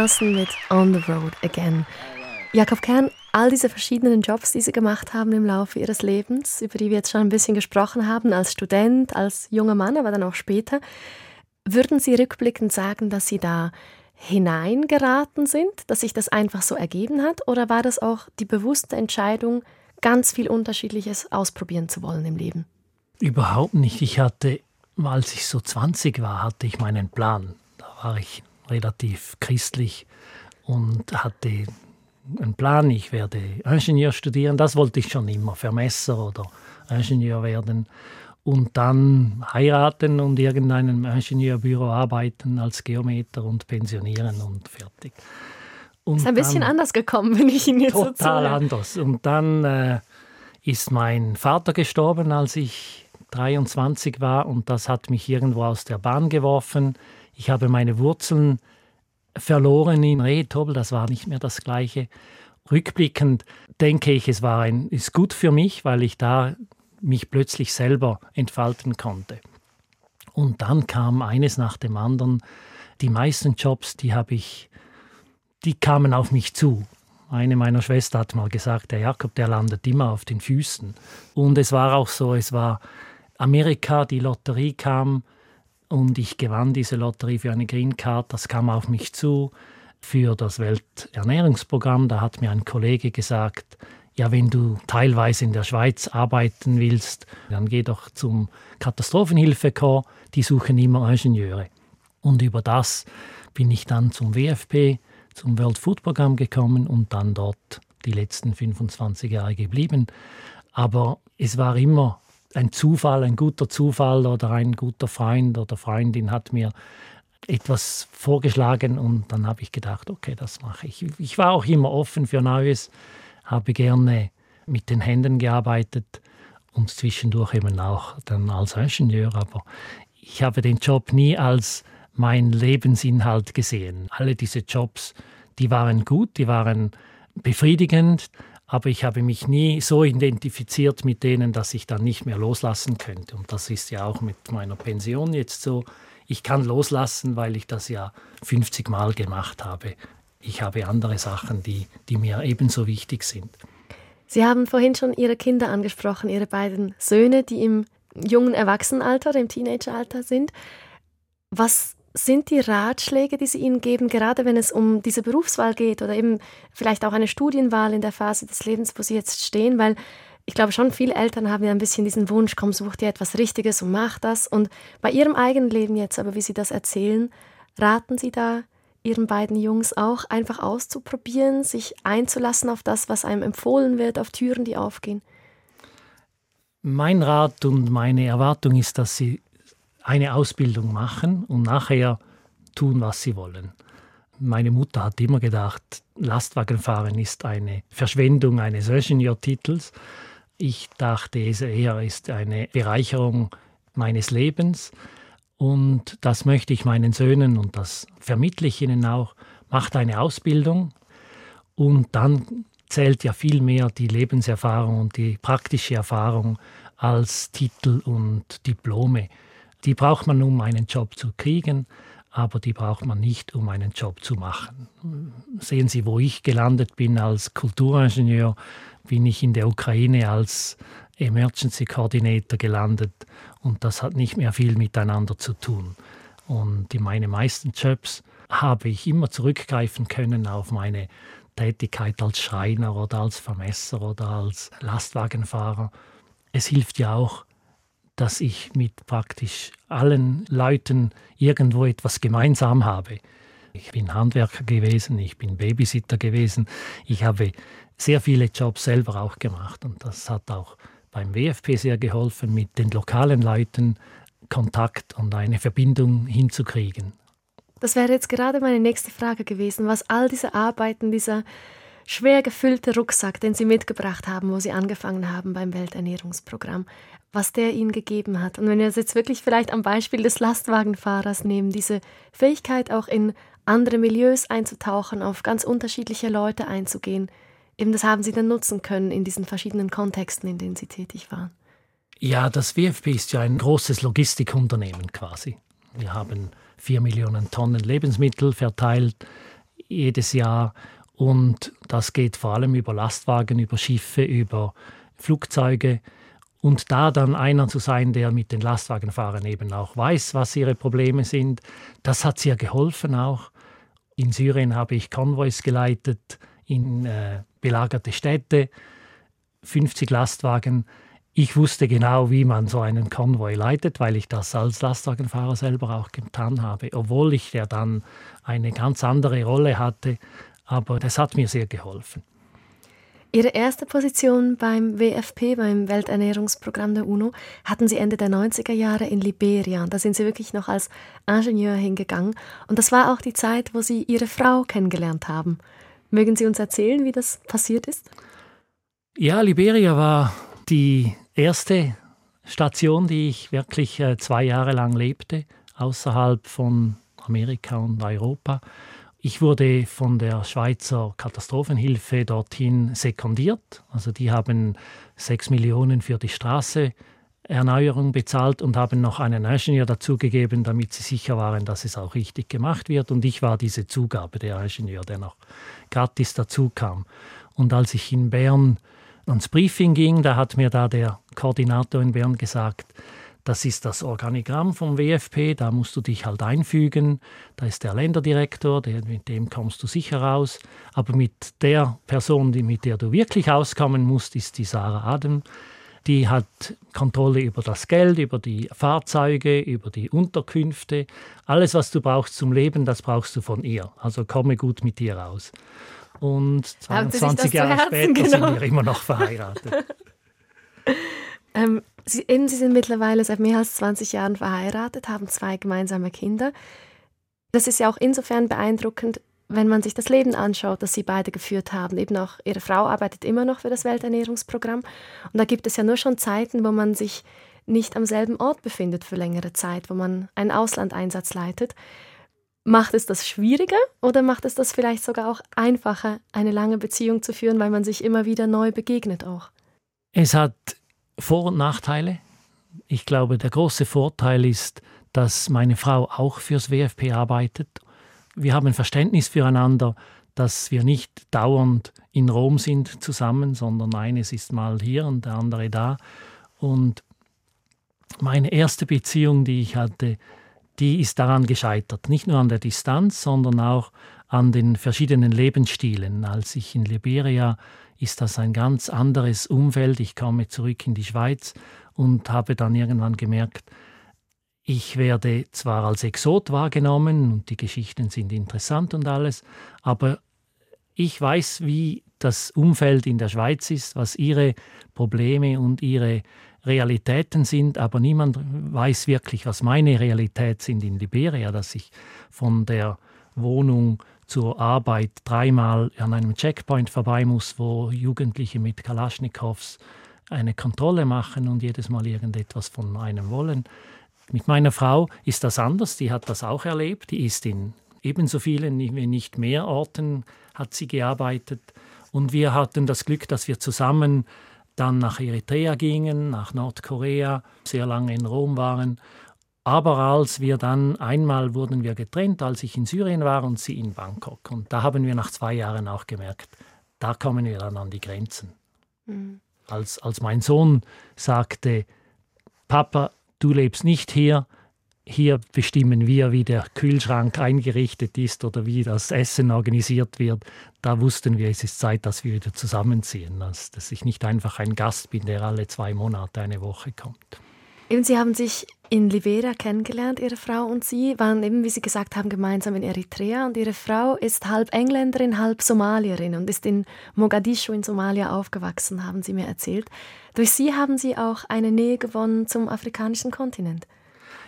Nelson mit On the Road Again. Jakob Kern, all diese verschiedenen Jobs, die Sie gemacht haben im Laufe Ihres Lebens, über die wir jetzt schon ein bisschen gesprochen haben, als Student, als junger Mann, aber dann auch später, würden Sie rückblickend sagen, dass Sie da hineingeraten sind, dass sich das einfach so ergeben hat? Oder war das auch die bewusste Entscheidung, ganz viel Unterschiedliches ausprobieren zu wollen im Leben? Überhaupt nicht. Ich hatte, als ich so 20 war, hatte ich meinen Plan. Da war ich relativ christlich und hatte einen Plan, ich werde Ingenieur studieren. Das wollte ich schon immer, Vermesser oder Ingenieur werden. Und dann heiraten und irgendeinem Ingenieurbüro arbeiten als Geometer und pensionieren und fertig. Und Ist ein bisschen anders gekommen, wenn ich Ihnen jetzt so total anders. Und dann äh, ist mein Vater gestorben, als ich 23 war und das hat mich irgendwo aus der Bahn geworfen. Ich habe meine Wurzeln verloren in Rehetobbel, das war nicht mehr das Gleiche. Rückblickend denke ich, es war ein, ist gut für mich, weil ich da mich plötzlich selber entfalten konnte. Und dann kam eines nach dem anderen. Die meisten Jobs, die habe ich, die kamen auf mich zu. Eine meiner Schwestern hat mal gesagt, der Jakob, der landet immer auf den Füßen. Und es war auch so, es war Amerika, die Lotterie kam und ich gewann diese Lotterie für eine Green Card. Das kam auf mich zu für das Welternährungsprogramm. Da hat mir ein Kollege gesagt, ja, wenn du teilweise in der Schweiz arbeiten willst, dann geh doch zum Katastrophenhilfekorps, die suchen immer Ingenieure. Und über das bin ich dann zum WFP, zum World Food Programm gekommen und dann dort die letzten 25 Jahre geblieben. Aber es war immer ein Zufall, ein guter Zufall oder ein guter Freund oder Freundin hat mir etwas vorgeschlagen und dann habe ich gedacht, okay, das mache ich. Ich war auch immer offen für Neues, habe gerne mit den Händen gearbeitet und zwischendurch eben auch dann als Ingenieur, aber ich habe den Job nie als mein Lebensinhalt gesehen. Alle diese Jobs, die waren gut, die waren befriedigend, aber ich habe mich nie so identifiziert mit denen, dass ich dann nicht mehr loslassen könnte. Und das ist ja auch mit meiner Pension jetzt so. Ich kann loslassen, weil ich das ja 50 Mal gemacht habe. Ich habe andere Sachen, die, die mir ebenso wichtig sind. Sie haben vorhin schon Ihre Kinder angesprochen, Ihre beiden Söhne, die im jungen Erwachsenenalter, im Teenageralter sind. Was sind die Ratschläge, die Sie ihnen geben, gerade wenn es um diese Berufswahl geht oder eben vielleicht auch eine Studienwahl in der Phase des Lebens, wo Sie jetzt stehen? Weil ich glaube schon, viele Eltern haben ja ein bisschen diesen Wunsch, komm, such dir etwas Richtiges und mach das. Und bei Ihrem eigenen Leben jetzt, aber wie Sie das erzählen, raten Sie da Ihren beiden Jungs auch einfach auszuprobieren, sich einzulassen auf das, was einem empfohlen wird, auf Türen, die aufgehen? Mein Rat und meine Erwartung ist, dass sie eine Ausbildung machen und nachher tun, was sie wollen. Meine Mutter hat immer gedacht, Lastwagenfahren ist eine Verschwendung eines Ingenieur-Titels. Ich dachte, es eher ist eine Bereicherung meines Lebens. Und das möchte ich meinen Söhnen und das vermittle ich ihnen auch. Macht eine Ausbildung und dann zählt ja viel mehr die Lebenserfahrung und die praktische Erfahrung als Titel und Diplome. Die braucht man, um einen Job zu kriegen, aber die braucht man nicht, um einen Job zu machen. Sehen Sie, wo ich gelandet bin als Kulturingenieur, bin ich in der Ukraine als Emergency Coordinator gelandet und das hat nicht mehr viel miteinander zu tun. Und in meine meisten Jobs habe ich immer zurückgreifen können auf meine Tätigkeit als Schreiner oder als Vermesser oder als Lastwagenfahrer. Es hilft ja auch, dass ich mit praktisch allen Leuten irgendwo etwas gemeinsam habe. Ich bin Handwerker gewesen, ich bin Babysitter gewesen, ich habe sehr viele Jobs selber auch gemacht und das hat auch beim WFP sehr geholfen, mit den lokalen Leuten Kontakt und eine Verbindung hinzukriegen. Das wäre jetzt gerade meine nächste Frage gewesen, was all diese Arbeiten, dieser schwer gefüllte Rucksack, den Sie mitgebracht haben, wo Sie angefangen haben beim Welternährungsprogramm, was der Ihnen gegeben hat. Und wenn wir es jetzt wirklich vielleicht am Beispiel des Lastwagenfahrers nehmen, diese Fähigkeit auch in andere Milieus einzutauchen, auf ganz unterschiedliche Leute einzugehen, eben das haben Sie dann nutzen können in diesen verschiedenen Kontexten, in denen Sie tätig waren. Ja, das WFP ist ja ein großes Logistikunternehmen quasi. Wir haben vier Millionen Tonnen Lebensmittel verteilt jedes Jahr und das geht vor allem über Lastwagen, über Schiffe, über Flugzeuge. Und da dann einer zu sein, der mit den Lastwagenfahrern eben auch weiß, was ihre Probleme sind, das hat sehr geholfen auch. In Syrien habe ich Konvois geleitet in äh, belagerte Städte, 50 Lastwagen. Ich wusste genau, wie man so einen Konvoi leitet, weil ich das als Lastwagenfahrer selber auch getan habe, obwohl ich ja dann eine ganz andere Rolle hatte aber das hat mir sehr geholfen. Ihre erste Position beim WFP, beim Welternährungsprogramm der UNO, hatten Sie Ende der 90er Jahre in Liberia. Da sind Sie wirklich noch als Ingenieur hingegangen. Und das war auch die Zeit, wo Sie Ihre Frau kennengelernt haben. Mögen Sie uns erzählen, wie das passiert ist? Ja, Liberia war die erste Station, die ich wirklich äh, zwei Jahre lang lebte, außerhalb von Amerika und Europa. Ich wurde von der Schweizer Katastrophenhilfe dorthin sekundiert. Also die haben sechs Millionen für die Straßeerneuerung bezahlt und haben noch einen Ingenieur dazugegeben, damit sie sicher waren, dass es auch richtig gemacht wird. Und ich war diese Zugabe, der Ingenieur, der noch gratis dazu kam. Und als ich in Bern ans Briefing ging, da hat mir da der Koordinator in Bern gesagt, das ist das Organigramm vom WFP, da musst du dich halt einfügen. Da ist der Länderdirektor, der, mit dem kommst du sicher raus. Aber mit der Person, die, mit der du wirklich auskommen musst, ist die Sarah Adem. Die hat Kontrolle über das Geld, über die Fahrzeuge, über die Unterkünfte. Alles, was du brauchst zum Leben, das brauchst du von ihr. Also komme gut mit ihr raus. Und Haben Sie sich das 22 zu Jahre später sind genommen? wir immer noch verheiratet. [LAUGHS] [LAUGHS] Ähm, Sie, eben, Sie sind mittlerweile seit mehr als 20 Jahren verheiratet, haben zwei gemeinsame Kinder. Das ist ja auch insofern beeindruckend, wenn man sich das Leben anschaut, das Sie beide geführt haben. Eben auch Ihre Frau arbeitet immer noch für das Welternährungsprogramm. Und da gibt es ja nur schon Zeiten, wo man sich nicht am selben Ort befindet für längere Zeit, wo man einen Auslandeinsatz leitet. Macht es das schwieriger oder macht es das vielleicht sogar auch einfacher, eine lange Beziehung zu führen, weil man sich immer wieder neu begegnet auch? Es hat Vor- und Nachteile. Ich glaube, der große Vorteil ist, dass meine Frau auch fürs WFP arbeitet. Wir haben Verständnis füreinander, dass wir nicht dauernd in Rom sind zusammen, sondern eines ist mal hier und der andere da. Und meine erste Beziehung, die ich hatte, die ist daran gescheitert. Nicht nur an der Distanz, sondern auch an den verschiedenen Lebensstilen. Als ich in Liberia ist das ein ganz anderes Umfeld. Ich komme zurück in die Schweiz und habe dann irgendwann gemerkt, ich werde zwar als Exot wahrgenommen und die Geschichten sind interessant und alles, aber ich weiß, wie das Umfeld in der Schweiz ist, was ihre Probleme und ihre Realitäten sind, aber niemand weiß wirklich, was meine Realität sind in Liberia, dass ich von der Wohnung zur Arbeit dreimal an einem Checkpoint vorbei muss, wo Jugendliche mit Kalaschnikows eine Kontrolle machen und jedes Mal irgendetwas von einem wollen. Mit meiner Frau ist das anders, die hat das auch erlebt, die ist in ebenso vielen, wenn nicht mehr Orten hat sie gearbeitet und wir hatten das Glück, dass wir zusammen dann nach Eritrea gingen, nach Nordkorea, sehr lange in Rom waren. Aber als wir dann einmal wurden wir getrennt, als ich in Syrien war und sie in Bangkok. Und da haben wir nach zwei Jahren auch gemerkt, da kommen wir dann an die Grenzen. Mhm. Als, als mein Sohn sagte, Papa, du lebst nicht hier, hier bestimmen wir, wie der Kühlschrank eingerichtet ist oder wie das Essen organisiert wird. Da wussten wir, es ist Zeit, dass wir wieder zusammenziehen, dass, dass ich nicht einfach ein Gast bin, der alle zwei Monate eine Woche kommt. Eben, Sie haben sich in Liberia kennengelernt, Ihre Frau und Sie, waren eben, wie Sie gesagt haben, gemeinsam in Eritrea und Ihre Frau ist halb Engländerin, halb Somalierin und ist in Mogadischu in Somalia aufgewachsen, haben Sie mir erzählt. Durch Sie haben Sie auch eine Nähe gewonnen zum afrikanischen Kontinent.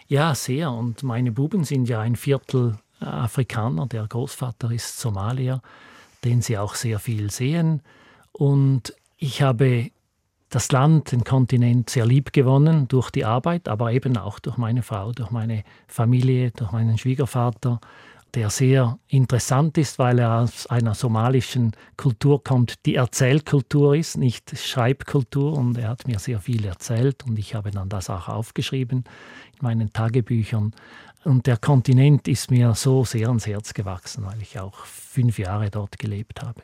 Ja, sehr. Und meine Buben sind ja ein Viertel äh, Afrikaner. Der Großvater ist Somalier, den sie auch sehr viel sehen. Und ich habe das Land, den Kontinent sehr lieb gewonnen durch die Arbeit, aber eben auch durch meine Frau, durch meine Familie, durch meinen Schwiegervater, der sehr interessant ist, weil er aus einer somalischen Kultur kommt, die Erzählkultur ist, nicht Schreibkultur. Und er hat mir sehr viel erzählt und ich habe dann das auch aufgeschrieben in meinen Tagebüchern. Und der Kontinent ist mir so sehr ans Herz gewachsen, weil ich auch fünf Jahre dort gelebt habe.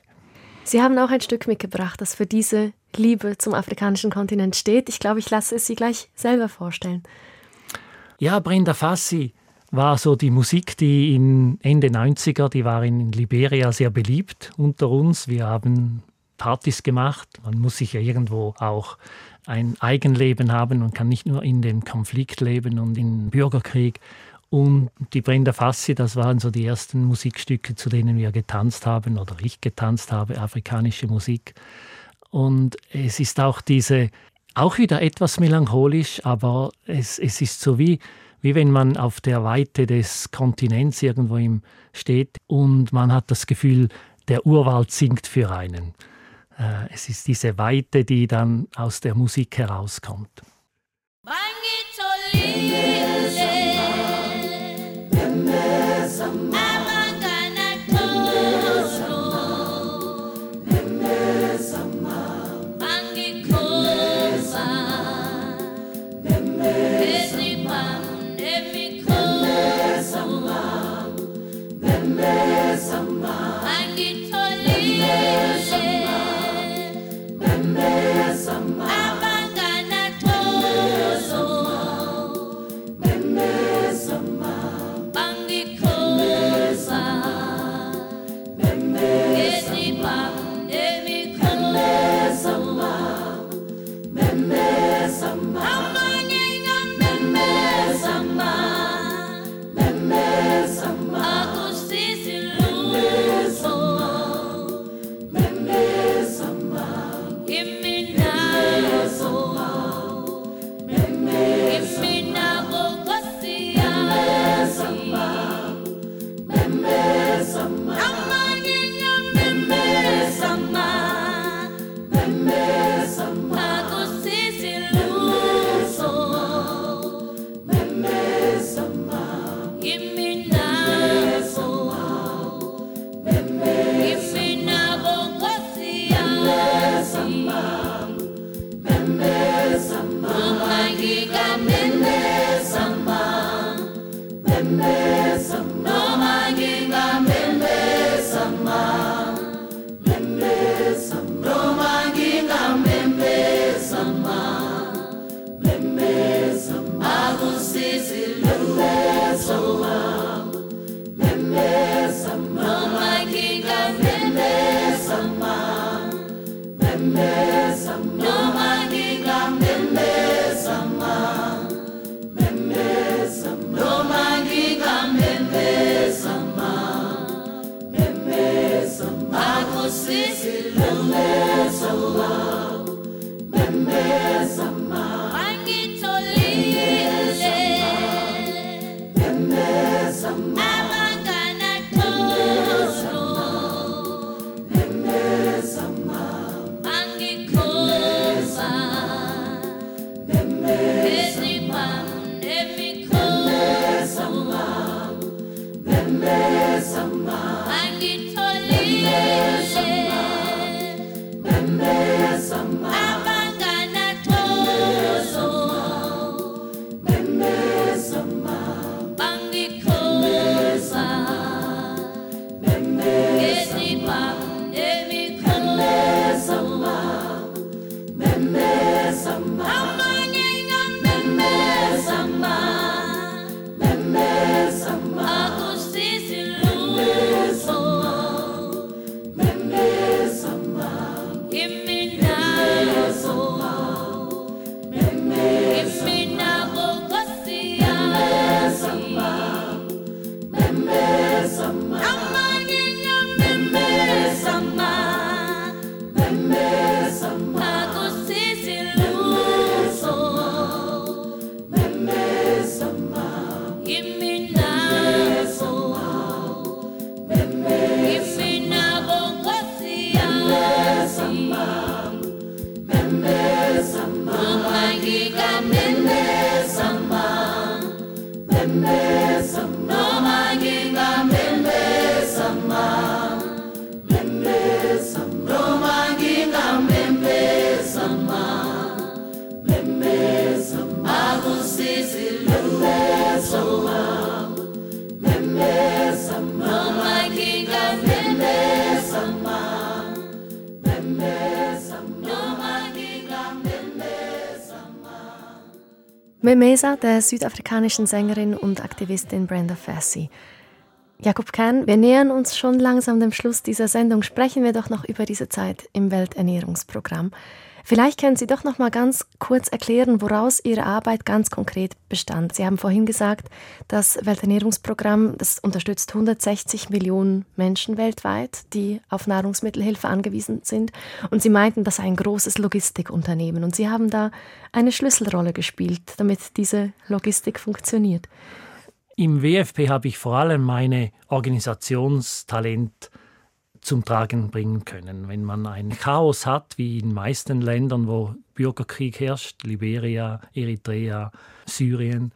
Sie haben auch ein Stück mitgebracht, das für diese Liebe zum afrikanischen Kontinent steht. Ich glaube, ich lasse es Sie gleich selber vorstellen. Ja, Brenda Fassi war so die Musik, die in Ende 90er, die war in Liberia sehr beliebt unter uns. Wir haben Partys gemacht. Man muss sich ja irgendwo auch ein Eigenleben haben und kann nicht nur in dem Konflikt leben und im Bürgerkrieg. Und die Brenda Fassi, das waren so die ersten Musikstücke, zu denen wir getanzt haben oder ich getanzt habe, afrikanische Musik. Und es ist auch diese, auch wieder etwas melancholisch, aber es, es ist so wie, wie wenn man auf der Weite des Kontinents irgendwo im steht und man hat das Gefühl, der Urwald singt für einen. Äh, Es ist diese Weite, die dann aus der Musik herauskommt. Aku Mama. Memesa der südafrikanischen Sängerin und Aktivistin Brenda Fassi. Jakob Kern, wir nähern uns schon langsam dem Schluss dieser Sendung. Sprechen wir doch noch über diese Zeit im Welternährungsprogramm. Vielleicht können Sie doch noch mal ganz kurz erklären, woraus Ihre Arbeit ganz konkret bestand. Sie haben vorhin gesagt, das Welternährungsprogramm, das unterstützt 160 Millionen Menschen weltweit, die auf Nahrungsmittelhilfe angewiesen sind. Und Sie meinten, das sei ein großes Logistikunternehmen. Und Sie haben da eine Schlüsselrolle gespielt, damit diese Logistik funktioniert. Im WFP habe ich vor allem meine Organisationstalent zum Tragen bringen können. Wenn man ein Chaos hat, wie in meisten Ländern, wo Bürgerkrieg herrscht, Liberia, Eritrea, Syrien,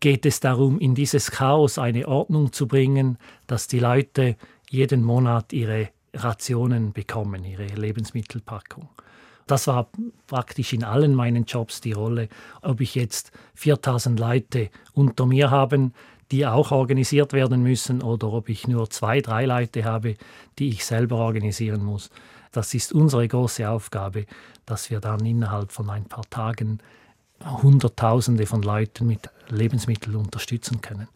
geht es darum, in dieses Chaos eine Ordnung zu bringen, dass die Leute jeden Monat ihre Rationen bekommen, ihre Lebensmittelpackung. Das war praktisch in allen meinen Jobs die Rolle, ob ich jetzt 4000 Leute unter mir haben, die auch organisiert werden müssen oder ob ich nur zwei, drei Leute habe, die ich selber organisieren muss. Das ist unsere große Aufgabe, dass wir dann innerhalb von ein paar Tagen Hunderttausende von Leuten mit Lebensmitteln unterstützen können.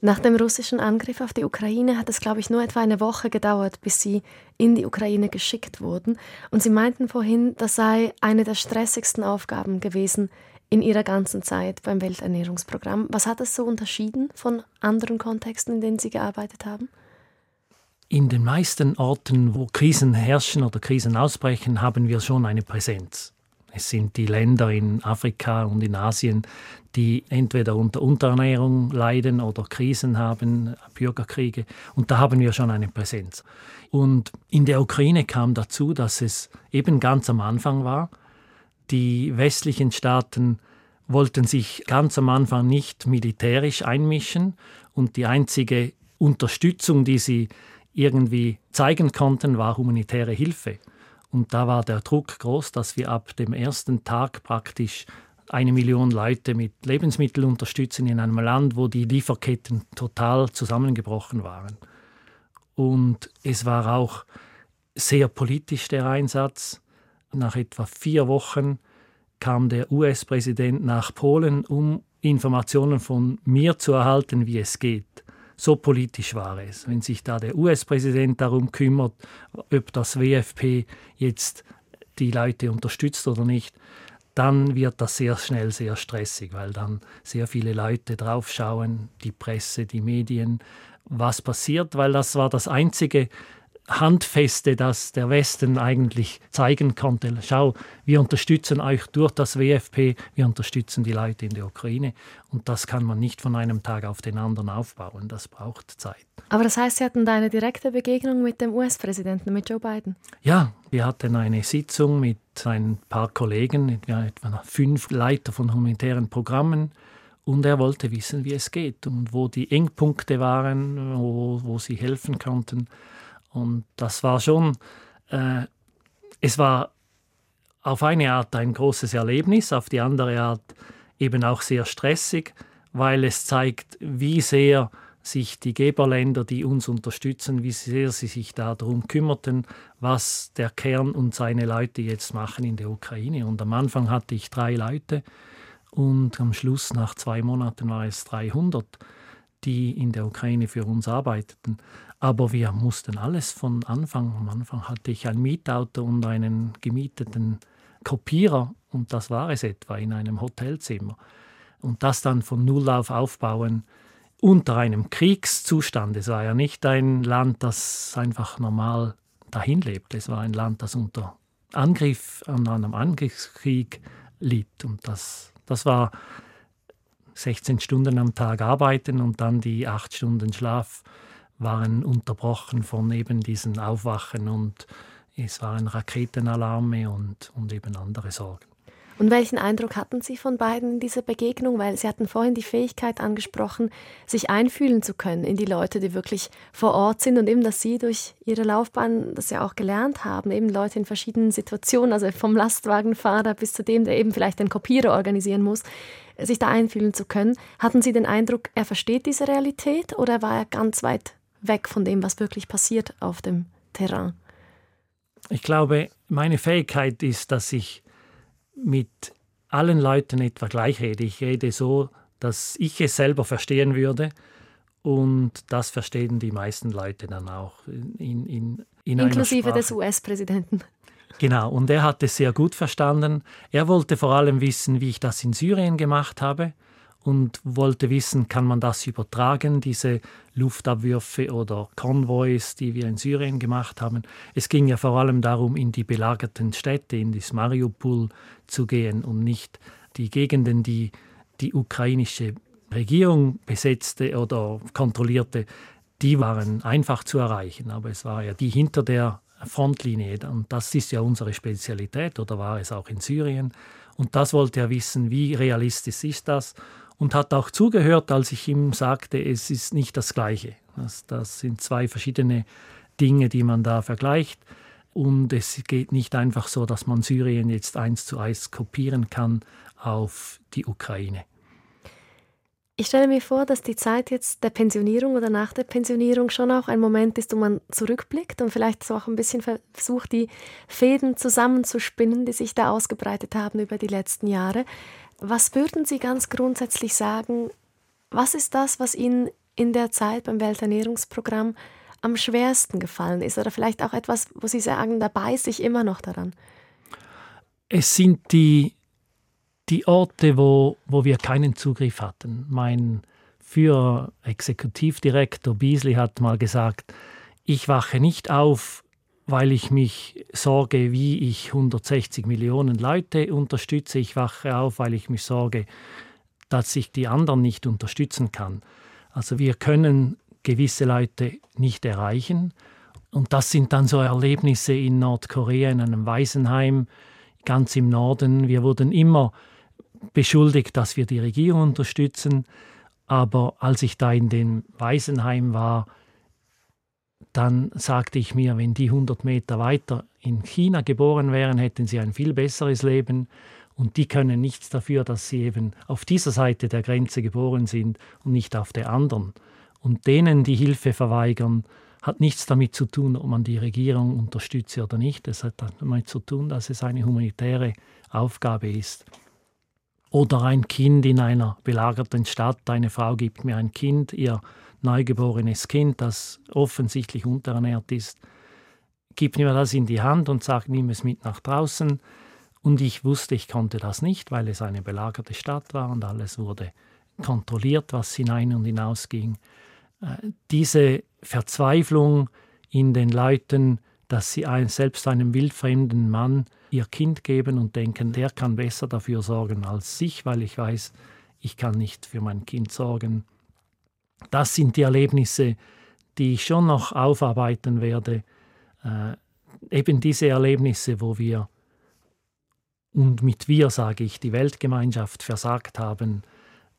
Nach dem russischen Angriff auf die Ukraine hat es, glaube ich, nur etwa eine Woche gedauert, bis sie in die Ukraine geschickt wurden. Und Sie meinten vorhin, das sei eine der stressigsten Aufgaben gewesen, in Ihrer ganzen Zeit beim Welternährungsprogramm. Was hat es so unterschieden von anderen Kontexten, in denen Sie gearbeitet haben? In den meisten Orten, wo Krisen herrschen oder Krisen ausbrechen, haben wir schon eine Präsenz. Es sind die Länder in Afrika und in Asien, die entweder unter Unterernährung leiden oder Krisen haben, Bürgerkriege. Und da haben wir schon eine Präsenz. Und in der Ukraine kam dazu, dass es eben ganz am Anfang war, die westlichen Staaten wollten sich ganz am Anfang nicht militärisch einmischen und die einzige Unterstützung, die sie irgendwie zeigen konnten, war humanitäre Hilfe. Und da war der Druck groß, dass wir ab dem ersten Tag praktisch eine Million Leute mit Lebensmitteln unterstützen in einem Land, wo die Lieferketten total zusammengebrochen waren. Und es war auch sehr politisch der Einsatz. Nach etwa vier Wochen kam der US-Präsident nach Polen, um Informationen von mir zu erhalten, wie es geht. So politisch war es. Wenn sich da der US-Präsident darum kümmert, ob das WFP jetzt die Leute unterstützt oder nicht, dann wird das sehr schnell sehr stressig, weil dann sehr viele Leute draufschauen, die Presse, die Medien, was passiert, weil das war das einzige Handfeste, das der Westen eigentlich zeigen konnte. Schau, wir unterstützen euch durch das WFP, wir unterstützen die Leute in der Ukraine. Und das kann man nicht von einem Tag auf den anderen aufbauen. Das braucht Zeit. Aber das heißt, Sie hatten da eine direkte Begegnung mit dem US-Präsidenten, mit Joe Biden? Ja, wir hatten eine Sitzung mit ein paar Kollegen, etwa fünf Leiter von humanitären Programmen. Und er wollte wissen, wie es geht und wo die Engpunkte waren, wo, wo sie helfen konnten. Und das war schon, äh, es war auf eine Art ein großes Erlebnis, auf die andere Art eben auch sehr stressig, weil es zeigt, wie sehr sich die Geberländer, die uns unterstützen, wie sehr sie sich darum kümmerten, was der Kern und seine Leute jetzt machen in der Ukraine. Und am Anfang hatte ich drei Leute und am Schluss, nach zwei Monaten, war es 300, die in der Ukraine für uns arbeiteten. Aber wir mussten alles von Anfang. Am Anfang hatte ich ein Mietauto und einen gemieteten Kopierer und das war es etwa in einem Hotelzimmer. Und das dann von Null auf aufbauen unter einem Kriegszustand. Es war ja nicht ein Land, das einfach normal dahin lebt. Es war ein Land, das unter Angriff an einem Angriffskrieg litt. Und das, das war 16 Stunden am Tag arbeiten und dann die acht Stunden Schlaf waren unterbrochen von eben diesen Aufwachen und es waren Raketenalarme und, und eben andere Sorgen. Und welchen Eindruck hatten Sie von beiden in dieser Begegnung? Weil Sie hatten vorhin die Fähigkeit angesprochen, sich einfühlen zu können in die Leute, die wirklich vor Ort sind und eben, dass Sie durch Ihre Laufbahn das ja auch gelernt haben, eben Leute in verschiedenen Situationen, also vom Lastwagenfahrer bis zu dem, der eben vielleicht den Kopierer organisieren muss, sich da einfühlen zu können. Hatten Sie den Eindruck, er versteht diese Realität oder war er ganz weit weg von dem, was wirklich passiert auf dem Terrain? Ich glaube, meine Fähigkeit ist, dass ich mit allen Leuten etwa gleich rede. Ich rede so, dass ich es selber verstehen würde und das verstehen die meisten Leute dann auch. In, in, in Inklusive des US-Präsidenten. Genau, und er hat es sehr gut verstanden. Er wollte vor allem wissen, wie ich das in Syrien gemacht habe und wollte wissen, kann man das übertragen, diese Luftabwürfe oder Konvois, die wir in Syrien gemacht haben. Es ging ja vor allem darum, in die belagerten Städte, in das Mariupol zu gehen und nicht die Gegenden, die die ukrainische Regierung besetzte oder kontrollierte, die waren einfach zu erreichen. Aber es war ja die hinter der Frontlinie. Und das ist ja unsere Spezialität, oder war es auch in Syrien. Und das wollte er wissen, wie realistisch ist das? Und hat auch zugehört, als ich ihm sagte, es ist nicht das Gleiche. Das, das sind zwei verschiedene Dinge, die man da vergleicht. Und es geht nicht einfach so, dass man Syrien jetzt eins zu eins kopieren kann auf die Ukraine. Ich stelle mir vor, dass die Zeit jetzt der Pensionierung oder nach der Pensionierung schon auch ein Moment ist, wo man zurückblickt und vielleicht so auch ein bisschen versucht, die Fäden zusammenzuspinnen, die sich da ausgebreitet haben über die letzten Jahre. Was würden Sie ganz grundsätzlich sagen, was ist das, was Ihnen in der Zeit beim Welternährungsprogramm am schwersten gefallen ist? Oder vielleicht auch etwas, wo Sie sagen, da beiße ich immer noch daran? Es sind die, die Orte, wo, wo wir keinen Zugriff hatten. Mein Führer, Exekutivdirektor Beasley hat mal gesagt, ich wache nicht auf, weil ich mich sorge, wie ich 160 Millionen Leute unterstütze. Ich wache auf, weil ich mich sorge, dass ich die anderen nicht unterstützen kann. Also wir können gewisse Leute nicht erreichen. Und das sind dann so Erlebnisse in Nordkorea, in einem Waisenheim, ganz im Norden. Wir wurden immer beschuldigt, dass wir die Regierung unterstützen. Aber als ich da in dem Waisenheim war, dann sagte ich mir, wenn die 100 Meter weiter in China geboren wären, hätten sie ein viel besseres Leben. Und die können nichts dafür, dass sie eben auf dieser Seite der Grenze geboren sind und nicht auf der anderen. Und denen die Hilfe verweigern, hat nichts damit zu tun, ob man die Regierung unterstütze oder nicht. Es hat damit zu tun, dass es eine humanitäre Aufgabe ist. Oder ein Kind in einer belagerten Stadt, eine Frau gibt mir ein Kind, ihr neugeborenes Kind, das offensichtlich unterernährt ist, gibt mir das in die Hand und sagt, nimm es mit nach draußen. Und ich wusste, ich konnte das nicht, weil es eine belagerte Stadt war und alles wurde kontrolliert, was hinein und hinaus ging. Äh, diese Verzweiflung in den Leuten, dass sie selbst einem wildfremden Mann ihr Kind geben und denken, der kann besser dafür sorgen als ich, weil ich weiß, ich kann nicht für mein Kind sorgen. Das sind die Erlebnisse, die ich schon noch aufarbeiten werde. Äh, eben diese Erlebnisse, wo wir, und mit wir sage ich, die Weltgemeinschaft versagt haben,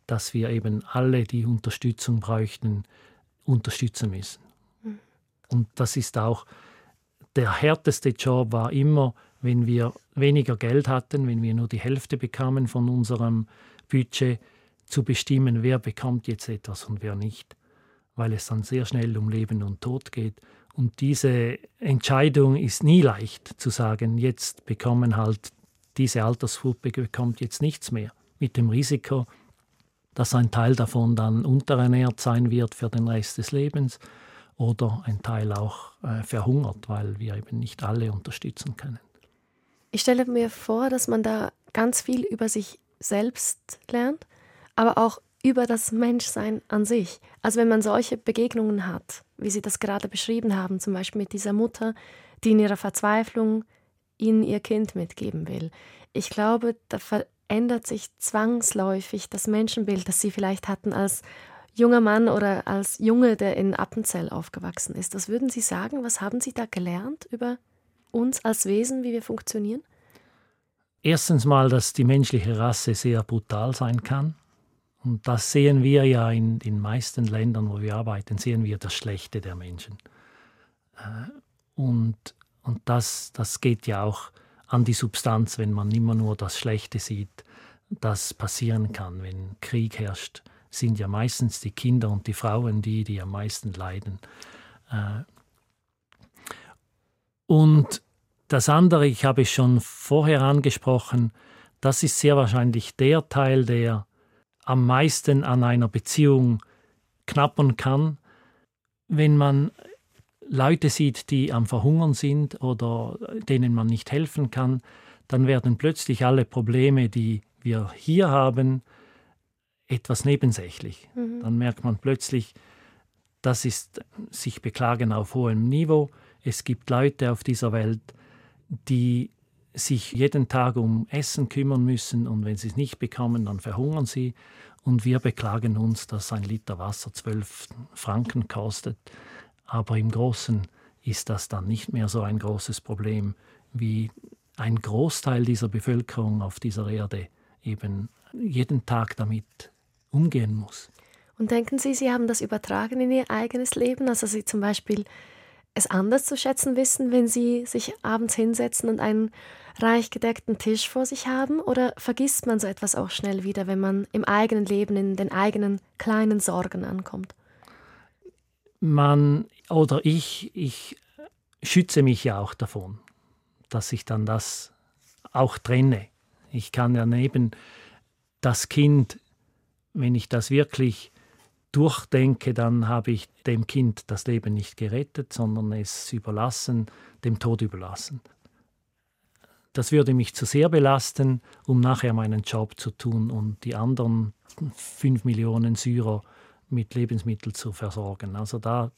dass wir eben alle, die Unterstützung bräuchten, unterstützen müssen. Mhm. Und das ist auch der härteste Job war immer, wenn wir weniger Geld hatten, wenn wir nur die Hälfte bekamen von unserem Budget, zu bestimmen, wer bekommt jetzt etwas und wer nicht, weil es dann sehr schnell um Leben und Tod geht. Und diese Entscheidung ist nie leicht zu sagen, jetzt bekommen halt diese Altersgruppe bekommt jetzt nichts mehr, mit dem Risiko, dass ein Teil davon dann unterernährt sein wird für den Rest des Lebens oder ein Teil auch äh, verhungert, weil wir eben nicht alle unterstützen können. Ich stelle mir vor, dass man da ganz viel über sich selbst lernt, aber auch über das Menschsein an sich. Also wenn man solche Begegnungen hat, wie Sie das gerade beschrieben haben, zum Beispiel mit dieser Mutter, die in ihrer Verzweiflung Ihnen ihr Kind mitgeben will. Ich glaube, da verändert sich zwangsläufig das Menschenbild, das Sie vielleicht hatten als junger Mann oder als Junge, der in Appenzell aufgewachsen ist. Was würden Sie sagen? Was haben Sie da gelernt über uns als Wesen, wie wir funktionieren? Erstens mal, dass die menschliche Rasse sehr brutal sein kann. Und das sehen wir ja in den meisten Ländern, wo wir arbeiten, sehen wir das Schlechte der Menschen. Äh, und, und das, das geht ja auch an die Substanz, wenn man immer nur das Schlechte sieht, das passieren kann, wenn Krieg herrscht sind ja meistens die Kinder und die Frauen die, die am meisten leiden. Äh, und das andere, ich habe es schon vorher angesprochen, das ist sehr wahrscheinlich der Teil, der am meisten an einer Beziehung knappern kann, wenn man Leute sieht, die am Verhungern sind oder denen man nicht helfen kann, dann werden plötzlich alle Probleme, die wir hier haben, etwas nebensächlich. Mhm. Dann merkt man plötzlich, das ist sich beklagen auf hohem Niveau. Es gibt Leute auf dieser Welt, die sich jeden Tag um Essen kümmern müssen und wenn sie es nicht bekommen, dann verhungern sie. Und wir beklagen uns, dass ein Liter Wasser zwölf Franken kostet. Aber im Großen ist das dann nicht mehr so ein großes Problem, wie ein Großteil dieser Bevölkerung auf dieser Erde eben jeden Tag damit umgehen muss. Und denken Sie, Sie haben das übertragen in Ihr eigenes Leben? Also Sie zum Beispiel es anders zu schätzen wissen, wenn Sie sich abends hinsetzen und einen reich gedeckten Tisch vor sich haben? Oder vergisst man so etwas auch schnell wieder, wenn man im eigenen Leben in den eigenen kleinen Sorgen ankommt? Man oder ich, ich schütze mich ja auch davon, dass ich dann das auch trenne. Ich kann ja neben das Kind wenn ich das wirklich durchdenke, dann habe ich dem Kind das Leben nicht gerettet, sondern es überlassen, dem Tod überlassen. Das würde mich zu sehr belasten, um nachher meinen Job zu tun und die anderen fünf Millionen Syrer mit Lebensmitteln zu versorgen. Also da,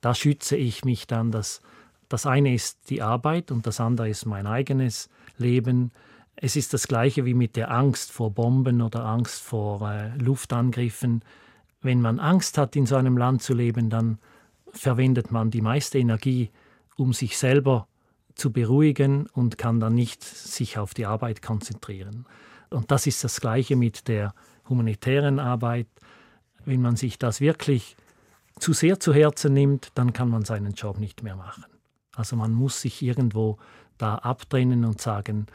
da schütze ich mich dann. Dass, das eine ist die Arbeit und das andere ist mein eigenes Leben. Es ist das gleiche wie mit der Angst vor Bomben oder Angst vor äh, Luftangriffen. Wenn man Angst hat, in so einem Land zu leben, dann verwendet man die meiste Energie, um sich selber zu beruhigen und kann dann nicht sich auf die Arbeit konzentrieren. Und das ist das gleiche mit der humanitären Arbeit. Wenn man sich das wirklich zu sehr zu Herzen nimmt, dann kann man seinen Job nicht mehr machen. Also man muss sich irgendwo da abtrennen und sagen,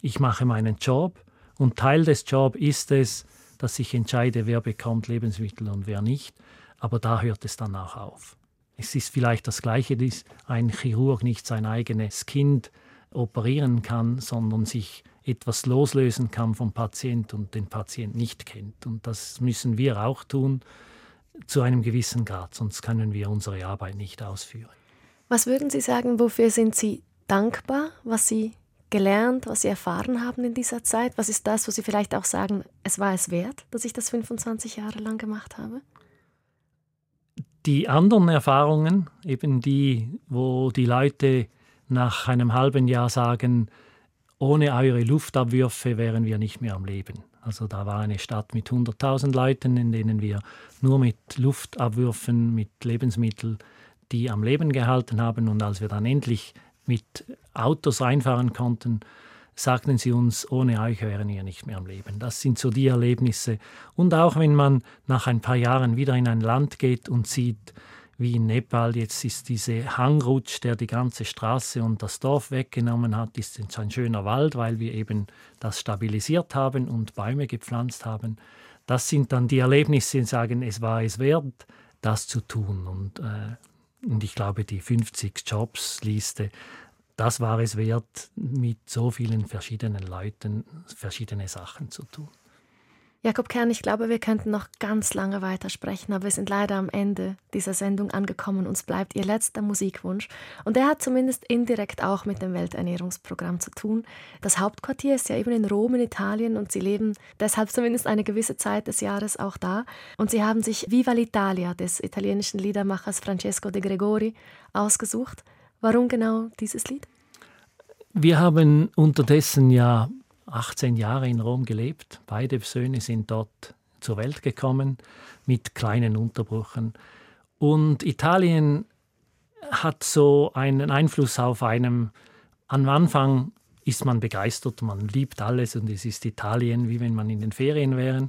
ich mache meinen Job und Teil des Jobs ist es, dass ich entscheide, wer bekommt Lebensmittel und wer nicht. Aber da hört es dann auch auf. Es ist vielleicht das Gleiche, dass ein Chirurg nicht sein eigenes Kind operieren kann, sondern sich etwas loslösen kann vom Patient und den Patient nicht kennt. Und das müssen wir auch tun zu einem gewissen Grad, sonst können wir unsere Arbeit nicht ausführen. Was würden Sie sagen, wofür sind Sie dankbar, was Sie gelernt, was Sie erfahren haben in dieser Zeit? Was ist das, wo Sie vielleicht auch sagen, es war es wert, dass ich das 25 Jahre lang gemacht habe? Die anderen Erfahrungen, eben die, wo die Leute nach einem halben Jahr sagen, ohne eure Luftabwürfe wären wir nicht mehr am Leben. Also da war eine Stadt mit 100.000 Leuten, in denen wir nur mit Luftabwürfen, mit Lebensmitteln die am Leben gehalten haben. Und als wir dann endlich mit Autos reinfahren konnten, sagten sie uns, ohne euch wären wir nicht mehr am Leben. Das sind so die Erlebnisse. Und auch wenn man nach ein paar Jahren wieder in ein Land geht und sieht, wie in Nepal jetzt ist diese Hangrutsch, der die ganze Straße und das Dorf weggenommen hat, ist jetzt ein schöner Wald, weil wir eben das stabilisiert haben und Bäume gepflanzt haben. Das sind dann die Erlebnisse, die sagen, es war es wert, das zu tun. Und, äh, und ich glaube, die 50 Jobs-Liste, das war es wert, mit so vielen verschiedenen Leuten verschiedene Sachen zu tun. Jakob Kern, ich glaube, wir könnten noch ganz lange weitersprechen, aber wir sind leider am Ende dieser Sendung angekommen. Uns bleibt Ihr letzter Musikwunsch. Und der hat zumindest indirekt auch mit dem Welternährungsprogramm zu tun. Das Hauptquartier ist ja eben in Rom in Italien und Sie leben deshalb zumindest eine gewisse Zeit des Jahres auch da. Und Sie haben sich Viva l'Italia des italienischen Liedermachers Francesco de Gregori ausgesucht. Warum genau dieses Lied? Wir haben unterdessen ja 18 Jahre in Rom gelebt. Beide Söhne sind dort zur Welt gekommen mit kleinen Unterbrüchen. Und Italien hat so einen Einfluss auf einem. Am Anfang ist man begeistert, man liebt alles und es ist Italien, wie wenn man in den Ferien wäre.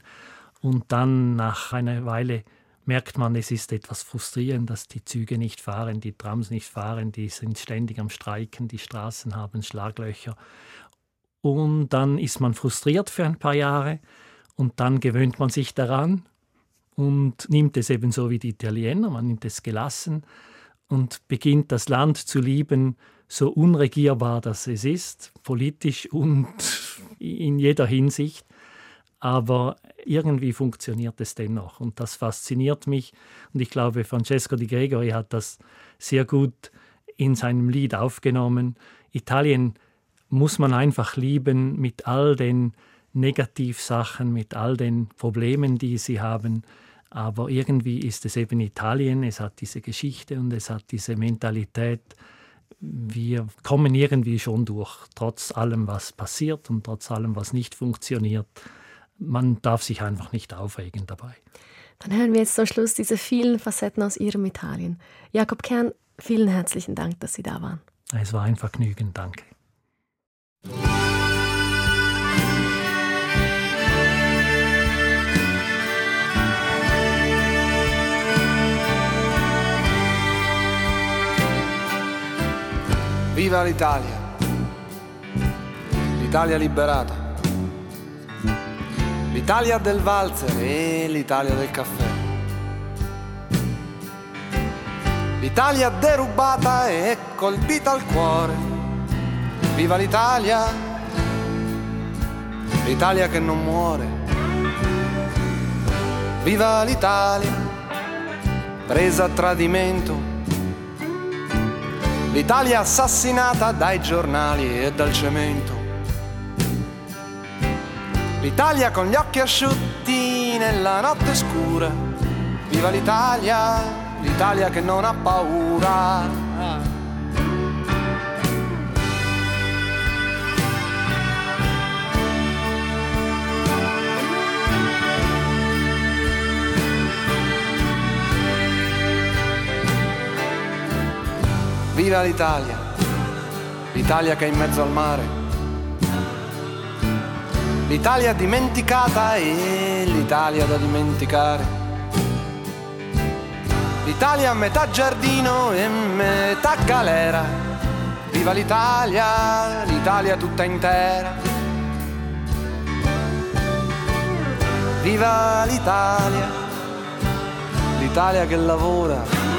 Und dann nach einer Weile merkt man, es ist etwas frustrierend, dass die Züge nicht fahren, die Trams nicht fahren, die sind ständig am Streiken, die Straßen haben Schlaglöcher. Und dann ist man frustriert für ein paar Jahre und dann gewöhnt man sich daran und nimmt es eben so wie die Italiener, man nimmt es gelassen und beginnt das Land zu lieben, so unregierbar das es ist, politisch und in jeder Hinsicht. Aber irgendwie funktioniert es dennoch und das fasziniert mich. Und ich glaube, Francesco di Gregori hat das sehr gut in seinem Lied aufgenommen. Italien muss man einfach lieben mit all den Negativsachen, mit all den Problemen, die sie haben. Aber irgendwie ist es eben Italien, es hat diese Geschichte und es hat diese Mentalität. Wir kommen irgendwie schon durch, trotz allem, was passiert und trotz allem, was nicht funktioniert. Man darf sich einfach nicht aufregen dabei. Dann hören wir jetzt zum Schluss diese vielen Facetten aus Ihrem Italien. Jakob Kern, vielen herzlichen Dank, dass Sie da waren. Es war ein Vergnügen, danke. Viva l'Italia! L'Italia liberata! L'Italia del valzer e l'Italia del caffè. L'Italia derubata e colpita al cuore Viva l'Italia, l'Italia che non muore. Viva l'Italia, presa a tradimento. L'Italia assassinata dai giornali e dal cemento. L'Italia con gli occhi asciutti nella notte scura. Viva l'Italia, l'Italia che non ha paura. Viva l'Italia, l'Italia che è in mezzo al mare, l'Italia dimenticata e l'Italia da dimenticare. L'Italia a metà giardino e metà galera. Viva l'Italia, l'Italia tutta intera. Viva l'Italia, l'Italia che lavora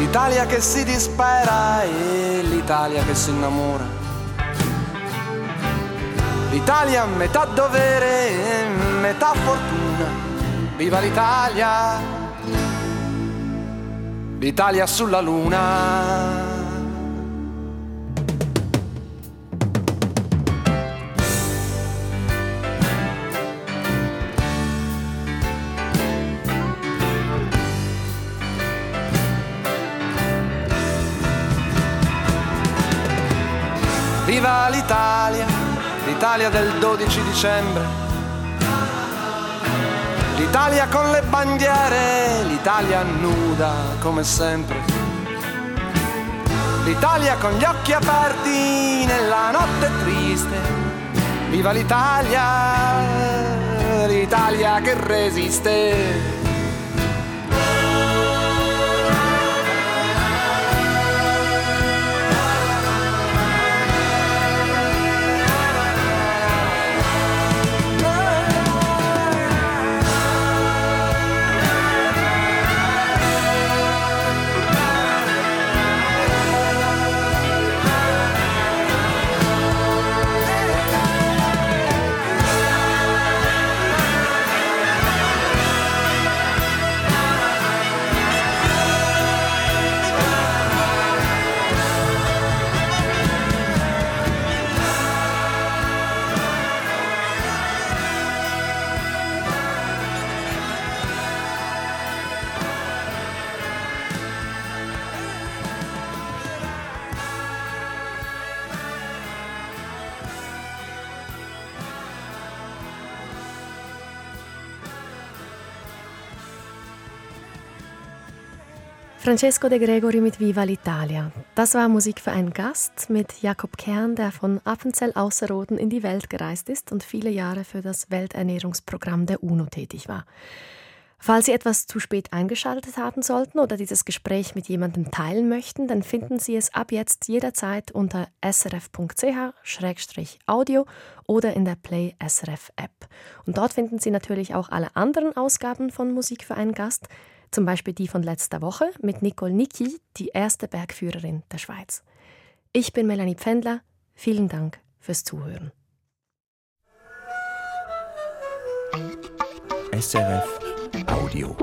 l'Italia che si dispera e l'Italia che si innamora. L'Italia metà dovere e metà fortuna. Viva l'Italia! L'Italia sulla luna. Viva l'Italia, l'Italia del 12 dicembre. L'Italia con le bandiere, l'Italia nuda come sempre. L'Italia con gli occhi aperti nella notte triste. Viva l'Italia, l'Italia che resiste. Francesco de Gregori mit Viva l'Italia. Das war Musik für einen Gast mit Jakob Kern, der von Appenzell Außerrhoden in die Welt gereist ist und viele Jahre für das Welternährungsprogramm der UNO tätig war. Falls Sie etwas zu spät eingeschaltet haben sollten oder dieses Gespräch mit jemandem teilen möchten, dann finden Sie es ab jetzt jederzeit unter srf.ch-audio oder in der Play SRF App. Und dort finden Sie natürlich auch alle anderen Ausgaben von Musik für einen Gast, zum Beispiel die von letzter Woche mit Nicole Niki, die erste Bergführerin der Schweiz. Ich bin Melanie Pfändler. Vielen Dank fürs Zuhören. SRF Audio.